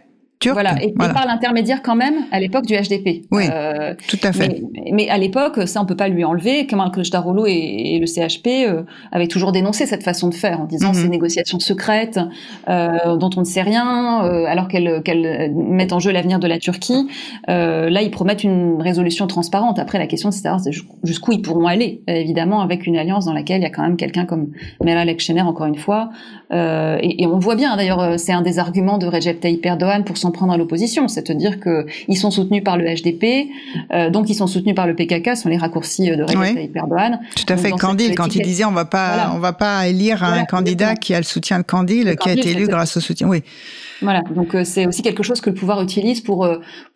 S1: Voilà, et, et
S2: Voilà.
S1: par l'intermédiaire quand même à l'époque du HDP.
S2: Oui.
S1: Euh,
S2: Tout à fait.
S1: Mais, mais à l'époque, ça on peut pas lui enlever. Kemal Kılıçdaroğlu et, et le CHP euh, avaient toujours dénoncé cette façon de faire en disant
S2: Mhm.
S1: ces négociations secrètes euh, dont on ne sait rien, alors qu'elles mettent en jeu l'avenir de la Turquie. Là, ils promettent une résolution transparente. Après, la question c'est de savoir jusqu'où ils pourront aller, évidemment, avec une alliance dans laquelle il y a quand même quelqu'un comme Meral Akşener, encore une fois. Et, et on voit bien, d'ailleurs, c'est un des arguments de Recep Tayyip Erdogan pour s'en prendre à l'opposition, c'est de dire que ils sont soutenus par le HDP, euh, donc ils sont soutenus par le PKK, sont les raccourcis euh, de Recep. Tayyip Erdogan.
S2: Tout à fait. Candil, quand il disait on va pas,
S1: Voilà.
S2: on va pas élire
S1: Voilà,
S2: un candidat
S1: exactement.
S2: qui a le soutien de Candil,
S1: Le
S2: qui a été élu grâce au soutien. Oui.
S1: Voilà, donc euh, c'est aussi quelque chose que le pouvoir utilise pour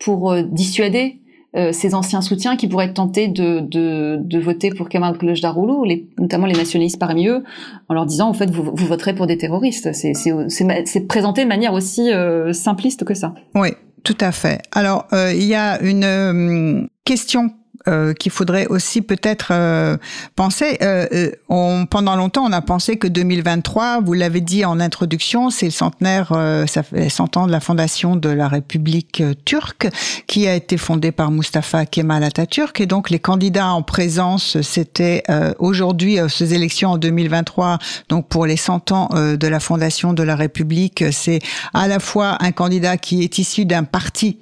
S1: pour dissuader euh, ses anciens soutiens qui pourraient être tentés de, de, de voter pour Kemal Kılıçdaroğlu, les, notamment les nationalistes parmi eux, en leur disant en fait vous, vous voterez pour des terroristes. C'est présenté de manière aussi euh, simpliste que ça.
S2: Oui, tout à fait. Alors, euh, il y a une euh, question euh, qu'il faudrait aussi peut-être euh, penser. Euh, euh, on, pendant longtemps, on a pensé que 2023, vous l'avez dit en introduction, c'est le centenaire, euh, ça fait 100 ans de la fondation de la République euh, turque, qui a été fondée par Mustafa Kemal Atatürk. Et donc, les candidats en présence, c'était aujourd'hui, ces élections en 2023, donc pour les 100 ans de la fondation de la République, c'est à la fois un candidat qui est issu d'un parti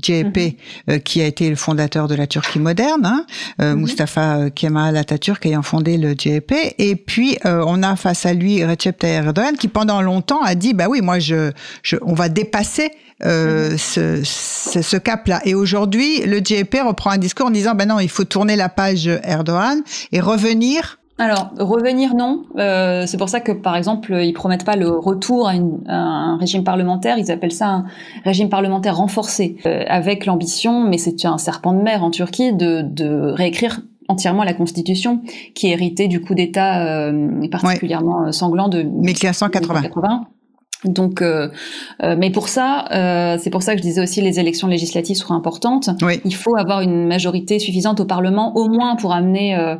S2: JP, euh, qui a été le fondateur de la Turquie moderne, hein, euh,
S1: Mhm.
S2: Mustafa Kemal Atatürk ayant fondé le JP, et puis euh, on a face à lui Recep Tayyip Erdogan qui pendant longtemps a dit bah oui moi je, je on va dépasser euh, ce, ce, ce cap-là. Et aujourd'hui le JP reprend un discours en disant ben non il faut tourner la page Erdogan et revenir
S1: Alors, revenir, non. Euh, c'est pour ça que, par exemple, ils promettent pas le retour à, une- à un régime parlementaire. Ils appellent ça un régime parlementaire renforcé, euh, avec l'ambition, mais c'est un serpent de mer en Turquie, de, de réécrire entièrement la constitution, qui est héritée du coup d'État euh, particulièrement sanglant de
S2: 1580.
S1: 1980. Donc, euh, euh, mais pour ça, euh, c'est pour ça que je disais aussi les élections législatives seront importantes.
S2: Oui.
S1: Il faut avoir une majorité suffisante au Parlement, au moins pour amener euh,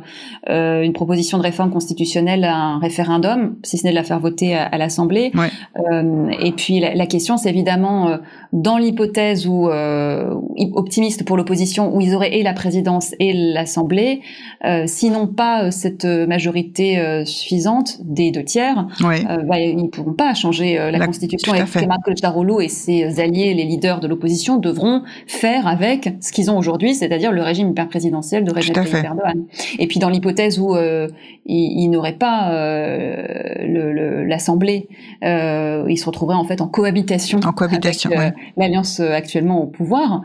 S1: euh, une proposition de réforme constitutionnelle à un référendum, si ce n'est de la faire voter à, à l'Assemblée.
S2: Ouais.
S1: Euh, et puis la, la question, c'est évidemment euh, dans l'hypothèse où euh, optimiste pour l'opposition, où ils auraient et la présidence et l'Assemblée, euh, sinon pas euh, cette majorité euh, suffisante des deux tiers,
S2: Oui.
S1: euh, bah, ils ne pourront pas changer euh, la,
S2: La-
S1: Constitution
S2: fait.
S1: Kemal Kılıçdaroğlu et ses alliés, les leaders de l'opposition, devront faire avec ce qu'ils ont aujourd'hui, c'est-à-dire le régime hyper-présidentiel de Recep Tayyip. Erdogan. Et puis dans l'hypothèse où euh, ils, ils n'auraient pas euh, l'Assemblée, euh, ils se retrouveraient en fait en cohabitation,
S2: En cohabitation,
S1: avec euh, l'alliance euh, actuellement au pouvoir.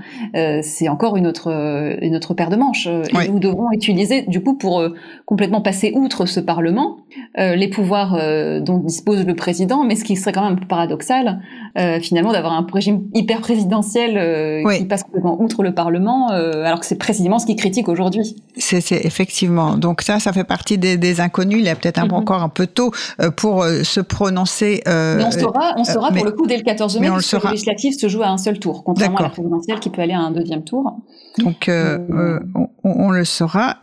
S1: C'est encore une autre une autre paire de manches. Et nous devrons utiliser du coup pour complètement passer outre ce Parlement les pouvoirs dont dispose le président, mais ce qui serait quand même paradoxal, euh, finalement, d'avoir un régime hyper présidentiel euh,
S2: Oui.
S1: qui passe complètement outre le Parlement, euh, alors que c'est précisément ce qu'il critique aujourd'hui.
S2: C'est effectivement. Donc ça, ça fait partie des, des inconnus. Il est peut-être peu
S1: Mhm.
S2: encore un peu tôt euh, pour euh, se prononcer. euh,
S1: mais on saura, on saura
S2: mais-
S1: pour le coup dès le 14 mai,
S2: mais on le saura.
S1: législatives se jouent à un seul tour, contrairement à la présidentielle qui peut aller à un deuxième tour.
S2: Donc, on, on le saura.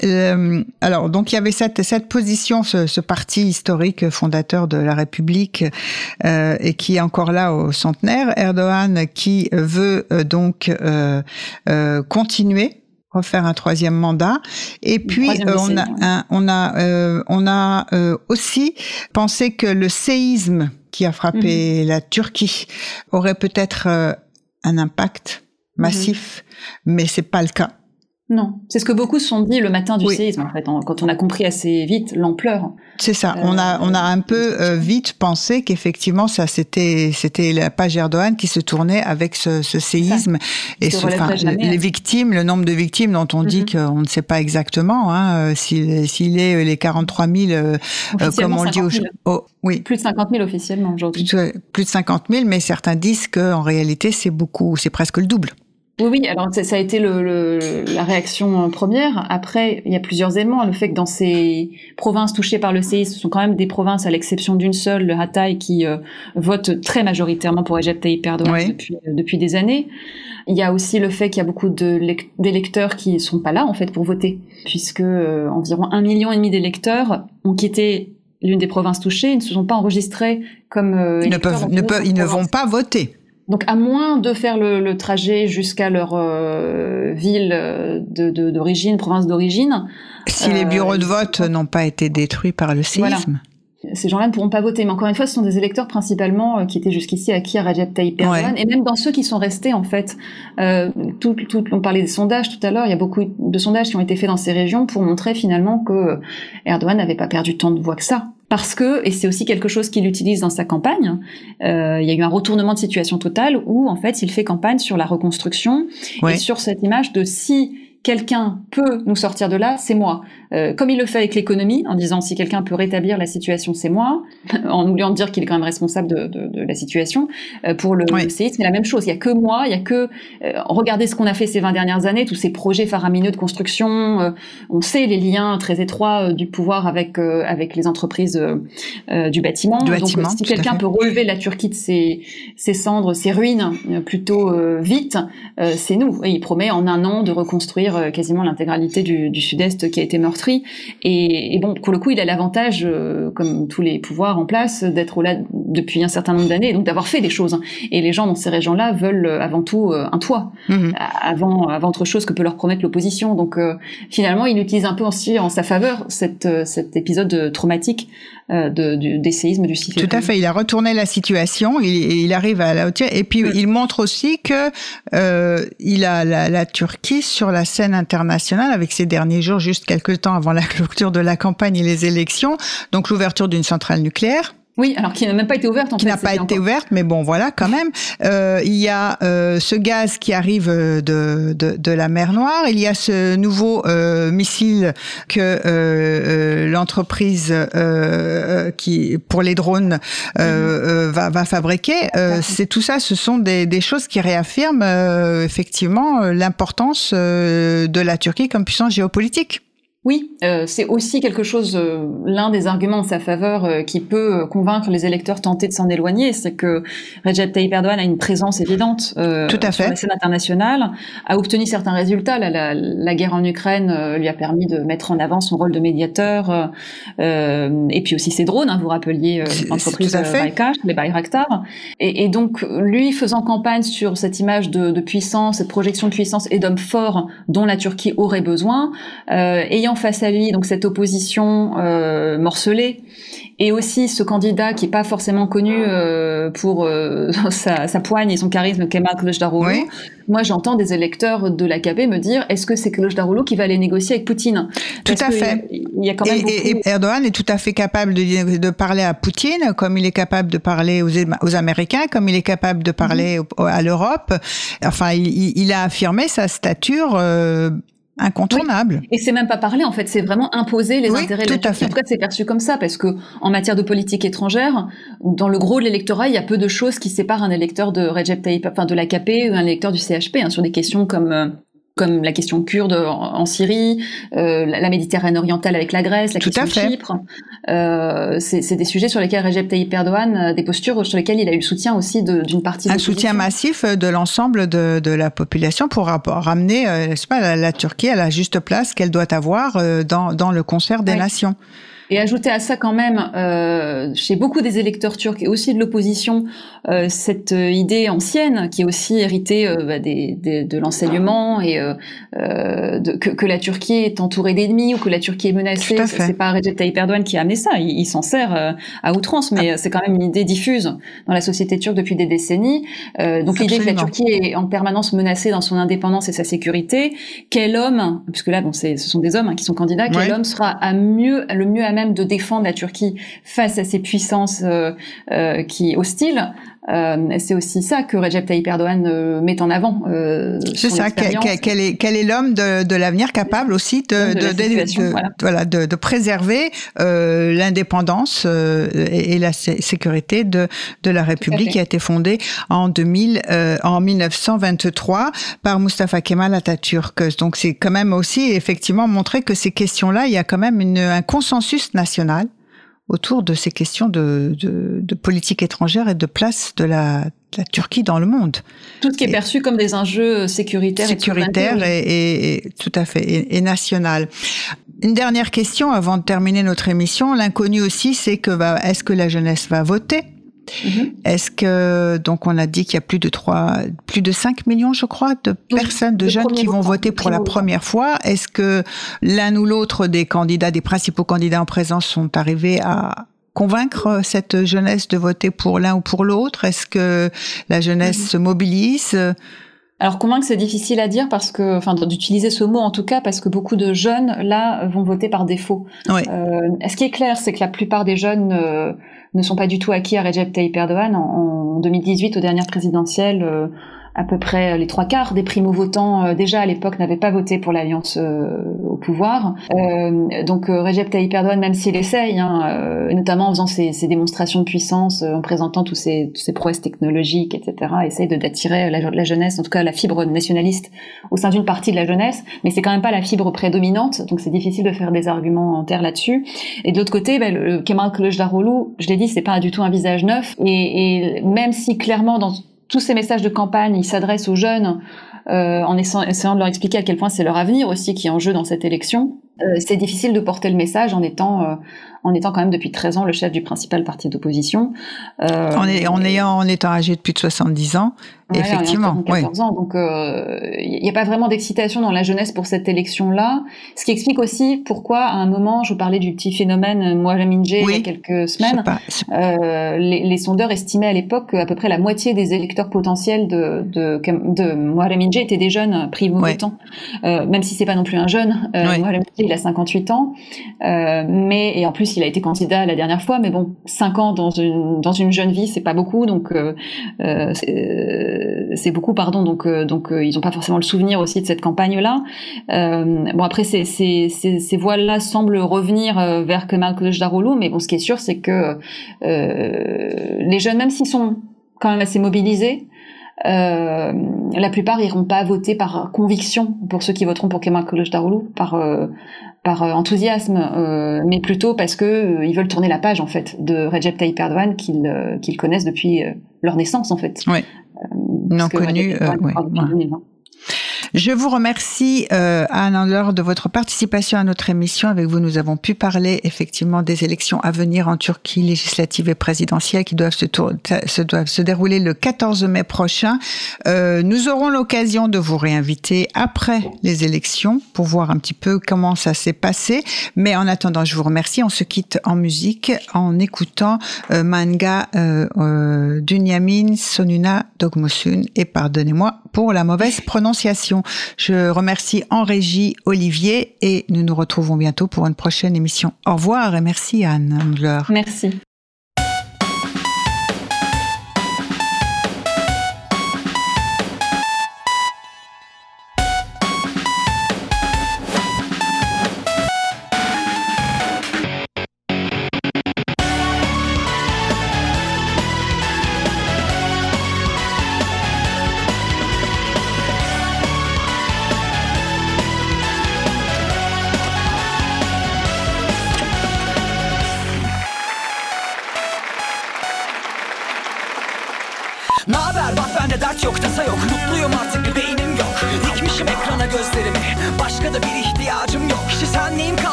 S2: Alors, donc, il y avait cette, cette position, ce, ce parti historique fondateur de la République euh, et qui est encore là au centenaire. Erdogan qui veut euh, donc euh, euh, continuer refaire un troisième mandat et puis euh, on a
S1: décennie, ouais.
S2: un- on a euh, on a euh, aussi pensé que le séisme qui a frappé
S1: Mhm.
S2: la Turquie aurait peut-être un impact
S1: Mhm.
S2: massif mais c'est pas le cas.
S1: Non, c'est ce que beaucoup se sont dit le matin du
S2: Oui.
S1: séisme, en fait, quand on a compris assez vite l'ampleur.
S2: C'est ça.
S1: Euh,
S2: on a on a un peu euh, vite pensé qu'effectivement ça c'était c'était la page Erdogan qui se tournait avec ce, ce séisme et ce, enfin,
S1: jamais,
S2: les
S1: hein.
S2: victimes, le nombre de victimes dont on dit
S1: Mhm.
S2: qu'on ne sait pas exactement hein, euh, s'il s'il est euh, les 43 000 euh, euh, comme on le dit
S1: 50 000.
S2: aujourd'hui. Oh, oui.
S1: Plus de 50 000 officiellement aujourd'hui.
S2: Plus de, plus de 50 000, mais certains disent qu'en réalité, c'est beaucoup, c'est presque le double.
S1: Oui, oui, alors ça a été le, le- la réaction euh, première. Après, il y a plusieurs éléments. Le fait que dans ces provinces touchées par le séisme, ce sont quand même des provinces, à l'exception d'une seule, le Hatay, qui euh, vote très majoritairement pour Recep Tayyip Erdogan
S2: Oui.
S1: depuis, euh, depuis des années. Il y a aussi le fait qu'il y a beaucoup d'électeurs qui sont pas là, en fait, pour voter, puisque euh, environ un million et demi d'électeurs ont quitté l'une des provinces touchées, ils ne se sont pas enregistrés comme euh,
S2: Ils ne peuvent, ne peuvent, ils ne vont pas voter.
S1: Donc, à moins de faire le, le trajet jusqu'à leur euh, ville euh, de- de- d'origine, province d'origine,
S2: Si les
S1: Euh,
S2: bureaux de
S1: il-
S2: vote n'ont pas été détruits par le
S1: Voilà.
S2: séisme.
S1: ces gens-là ne pourront pas voter. Mais encore une fois, ce sont des électeurs principalement euh, qui étaient jusqu'ici acquis à Recep Tayyip Erdogan.
S2: Ouais.
S1: Et même dans ceux qui sont restés, en fait, euh, tout, tout, on parlait des sondages tout à l'heure, il y a beaucoup de sondages qui ont été faits dans ces régions pour montrer finalement que Erdogan n'avait pas perdu tant de voix que ça. Parce que, et c'est aussi quelque chose qu'il utilise dans sa campagne, euh, il y a eu un retournement de situation totale où, en fait, il fait campagne sur la reconstruction
S2: Ouais.
S1: et sur cette image de si quelqu'un peut nous sortir de là, c'est moi. Euh, comme il le fait avec l'économie, en disant si quelqu'un peut rétablir la situation, c'est moi, en oubliant de dire qu'il est quand même responsable de, de, de la situation. Euh, pour le, le séisme, c'est la même chose. Il y a que moi, il y a que euh, regardez ce qu'on a fait ces 20 dernières années, tous ces projets faramineux de construction. on sait les liens très étroits du pouvoir avec avec les entreprises du bâtiment.
S2: Du
S1: Donc,
S2: bâtiment,
S1: si quelqu'un peut relever la Turquie de ses, ses cendres, ses ruines plutôt vite, c'est nous. Et il promet en un an de reconstruire euh, quasiment l'intégralité du, sud-est qui a été meurtri. Et, et, bon, pour le coup, il a l'avantage, euh, comme tous les pouvoirs en place, d'être là depuis un certain nombre d'années, donc d'avoir fait des choses. Et les gens dans ces régions-là veulent avant tout un toit,
S2: Mhm.
S1: avant, avant autre chose que peut leur promettre l'opposition. Donc finalement, il utilise un peu aussi en sa faveur cette, cet épisode traumatique euh, de, du, des séismes du 6
S2: Tout à fait. Il a retourné la situation. Il, il arrive à la hauteur. Et puis, il montre aussi que euh, il a la, la, Turquie sur la scène internationale avec ces derniers jours, juste quelques temps avant la clôture de la campagne et les élections. Donc, l'ouverture d'une centrale nucléaire.
S1: Oui, alors qui n'a même pas été ouverte en
S2: qui n'a pas été
S1: encore...
S2: ouverte, mais bon, voilà, quand même. Euh, il y a euh, ce gaz qui arrive de, de, de, la mer Noire. Il y a ce nouveau euh, missile que euh, l'entreprise euh, qui pour les drones euh, va, va fabriquer. C'est tout ça. Ce sont des, des choses qui réaffirment effectivement l'importance de la Turquie comme puissance géopolitique.
S1: Oui, euh, c'est aussi quelque chose, euh, l'un des arguments en sa faveur euh, qui peut convaincre les électeurs tentés de s'en éloigner, c'est que Recep Tayyip Erdogan a une présence évidente
S2: Tout à
S1: sur
S2: fait.
S1: la scène internationale, a obtenu certains résultats. La, la, la guerre en Ukraine lui a permis de mettre en avant son rôle de médiateur, et puis aussi ses drones. Hein, vous rappeliez l'entreprise Baykar, les Bayraktar. Et, et, donc, lui faisant campagne sur cette image de, de puissance, cette projection de puissance et d'hommes forts dont la Turquie aurait besoin, ayant face à lui donc cette opposition euh, morcelée et aussi ce candidat qui est pas forcément connu euh, pour euh, sa, sa, poigne et son charisme Kemal Kılıçdaroğlu.
S2: Oui.
S1: Moi, j'entends des électeurs de l'AKP me dire est-ce que c'est Kılıçdaroğlu qui va aller négocier avec Poutine?
S2: Tout à fait.
S1: Il y, a, il y a quand même
S2: et,
S1: beaucoup...
S2: et, Erdogan est tout à fait capable de, de, parler à Poutine, comme il est capable de parler aux, aux Américains, comme il est capable de parler mmh. à l'Europe. Enfin, il, il, a affirmé sa stature. Incontournable.
S1: Oui. Et c'est même pas parler en fait, c'est vraiment imposer les
S2: oui,
S1: intérêts de
S2: la
S1: Turquie. En tout cas, c'est perçu comme ça parce que en matière de politique étrangère, dans le gros de l'électorat, il y a peu de choses qui séparent un électeur de Recep Tayyip, enfin de l'AKP ou un électeur du CHP hein, sur des questions comme euh, comme la question kurde en, en Syrie, euh, la, la, Méditerranée orientale avec la Grèce, la
S2: Tout
S1: question de Chypre. Euh, c'est des sujets sur lesquels Recep Tayyip Erdogan, euh, des postures sur lesquelles il a eu le soutien aussi d'une partie.
S2: Un soutien massif de l'ensemble de, de, la population pour ramener, euh, n'est-ce pas, la, la, Turquie à la juste place qu'elle doit avoir euh, dans, dans le concert des
S1: ouais.
S2: nations.
S1: Et ajouter à ça quand même, euh, chez beaucoup des électeurs turcs et aussi de l'opposition, euh, cette idée ancienne qui est aussi héritée euh, bah, des, des, de l'enseignement et de, que, que, la Turquie est entourée d'ennemis ou que la Turquie est menacée. C'est pas Recep Tayyip Erdogan qui a amené ça, il, il s'en sert à outrance, mais ah. c'est quand même une idée diffuse dans la société turque depuis des décennies. donc l'idée que la Turquie est en permanence menacée dans son indépendance et sa sécurité, quel homme, puisque là bon, ce sont des hommes hein, qui sont candidats, quel
S2: ouais.
S1: homme sera à mieux, le mieux à même de défendre la Turquie face à ces puissances euh, euh, qui hostiles. Euh, c'est aussi ça que Recep Tayyip Erdogan met en avant.
S2: c'est ça. Quel, quel, est, quel est l'homme de, de l'avenir capable aussi de,
S1: de,
S2: de, de
S1: voilà.
S2: voilà, de, préserver l'indépendance et, et, la sécurité de, de la République qui a été fondée en 2000, en 1923 par Mustafa Kemal Atatürk. Donc c'est quand même aussi effectivement montrer que ces questions-là, il y a quand même une, un consensus national autour de ces questions de, de, de, politique étrangère et de place de la, de la Turquie dans le monde.
S1: Tout ce qui est perçu comme des enjeux sécuritaires,
S2: sécuritaires et, et, et, tout à fait et, national. Une dernière question avant de terminer notre émission. L'inconnu aussi, c'est que bah, est-ce que la jeunesse va voter?
S1: Mm -hmm.
S2: Est-ce que donc on a dit qu'il y a plus de trois, plus de 5 millions, je crois, de oui, personnes, de jeunes qui vont voter pour la première fois. Est-ce que l'un ou l'autre des candidats, des principaux candidats en présence, sont arrivés à convaincre cette jeunesse de voter pour l'un ou pour l'autre? Est-ce que la jeunesse mm -hmm. se mobilise?
S1: Alors convaincre c'est difficile à dire parce que, enfin, d'utiliser ce mot en tout cas parce que beaucoup de jeunes là vont voter par défaut.
S2: Oui.
S1: Euh, ce qui est clair, c'est que la plupart des jeunes euh, ne sont pas du tout acquis à Recep Tayyip Erdogan. En, en 2018, aux dernières présidentielles, euh, à peu près les trois quarts des primo-votants euh, déjà à l'époque n'avaient pas voté pour l'alliance euh, au pouvoir. Euh, donc Recep Tayyip Erdogan, même s'il essaye, hein, notamment en faisant ses, ses, démonstrations de puissance, en présentant tous ses, tous ses prouesses technologiques, etc., essaye d'attirer la, la, jeunesse, en tout cas la fibre nationaliste au sein d'une partie de la jeunesse, mais c'est quand même pas la fibre prédominante, donc c'est difficile de faire des arguments en terre là-dessus. Et de l'autre côté, ben, le Kemal Kılıçdaroğlu, je l'ai dit, c'est pas du tout un visage neuf, et, et même si clairement dans tous ces messages de campagne, ils s'adressent aux jeunes euh, en essayant, essayant de leur expliquer à quel point c'est leur avenir aussi qui est en jeu dans cette élection. Euh, c'est difficile de porter le message en étant, euh, en étant quand même depuis 13 ans le chef du principal parti d'opposition.
S2: Euh, en, est, en, ayant, en étant âgé de plus de 70 ans, effectivement.
S1: 14 ans, donc il n'y a pas vraiment d'excitation dans la jeunesse pour cette élection-là. Ce qui explique aussi pourquoi, à un moment, je vous parlais du petit phénomène Moirem Inge
S2: Oui.
S1: il y a quelques semaines,
S2: pas-
S1: euh, les, les sondeurs estimaient à l'époque qu'à peu près la moitié des électeurs potentiels de, de, de Moirem Inge étaient des jeunes primo-votants, euh, même si c'est pas non plus un jeune. Euh. Il a 58 ans, euh, mais et en plus il a été candidat la dernière fois, mais bon, 5 ans dans une jeune vie, c'est pas beaucoup, donc euh, euh, c'est beaucoup, pardon. Donc ils ont pas forcément le souvenir aussi de cette campagne-là. Euh, bon après ces ces ces, ces voiles-là semblent revenir vers Kemal Kılıçdaroğlu, mais bon ce qui est sûr c'est que les jeunes, même s'ils sont quand même assez mobilisés, euh, la plupart iront pas voter par conviction pour ceux qui voteront pour Kemal Kılıçdaroğlu par euh, par euh, enthousiasme, euh, mais plutôt parce que euh, ils veulent tourner la page en fait de Recep Tayyip Erdogan qu'ils euh, qu'ils connaissent depuis leur naissance en fait.
S2: Ouais. Non connu, euh, ouais, ouais.
S1: 2020.
S2: Je vous remercie, euh, Anne de votre participation à notre émission. Avec vous, nous avons pu parler effectivement des élections à venir en Turquie, législatives et présidentielles, qui doivent se, se dérouler le 14 mai prochain. Euh, nous aurons l'occasion de vous réinviter après les élections pour voir un petit peu comment ça s'est passé. Mais en attendant, je vous remercie. On se quitte en musique en écoutant euh, Manga euh, Dunyamin Sonuna Dogmosun. Et pardonnez-moi pour la mauvaise prononciation. Je remercie en régie Olivier et nous nous retrouvons bientôt pour une prochaine émission. Au revoir et merci Anne Andler.
S1: Merci.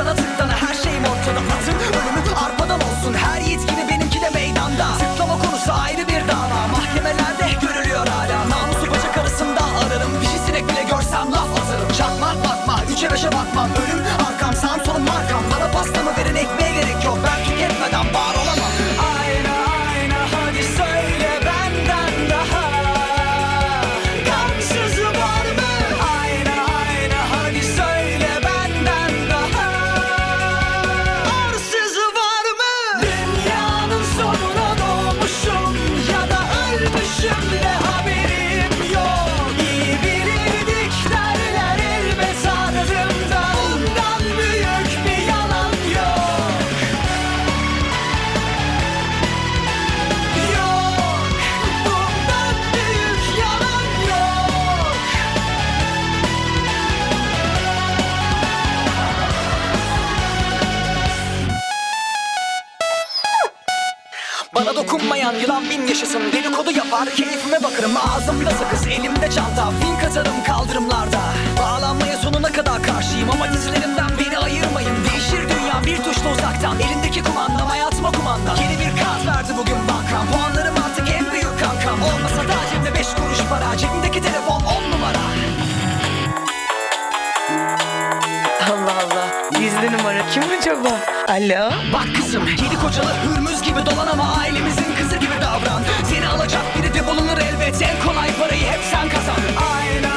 S5: Cause Dedikodu yapar keyfime bakarım. Ağzımda sakız elimde çanta. Fink atarım kaldırımlarda. Bağlanmaya sonuna kadar karşıyım Ama dizlerimden beni ayırmayın. Değişir dünya bir tuşla uzaktan. Elindeki kumandam hayatıma kumanda. Yeni bir kart verdi bugün bankam. Puanlarım artık en büyük kankam. Olmasa da cebimde beş kuruş para. Cebimdeki telefon on numara.
S6: Allah Allah. Gizli numara. Kim acaba? Alo?
S5: Bak kızım yedi kocalı hürmüz alacak. Biri de bulunur elbet. En kolay parayı hep sen kazan. Aynen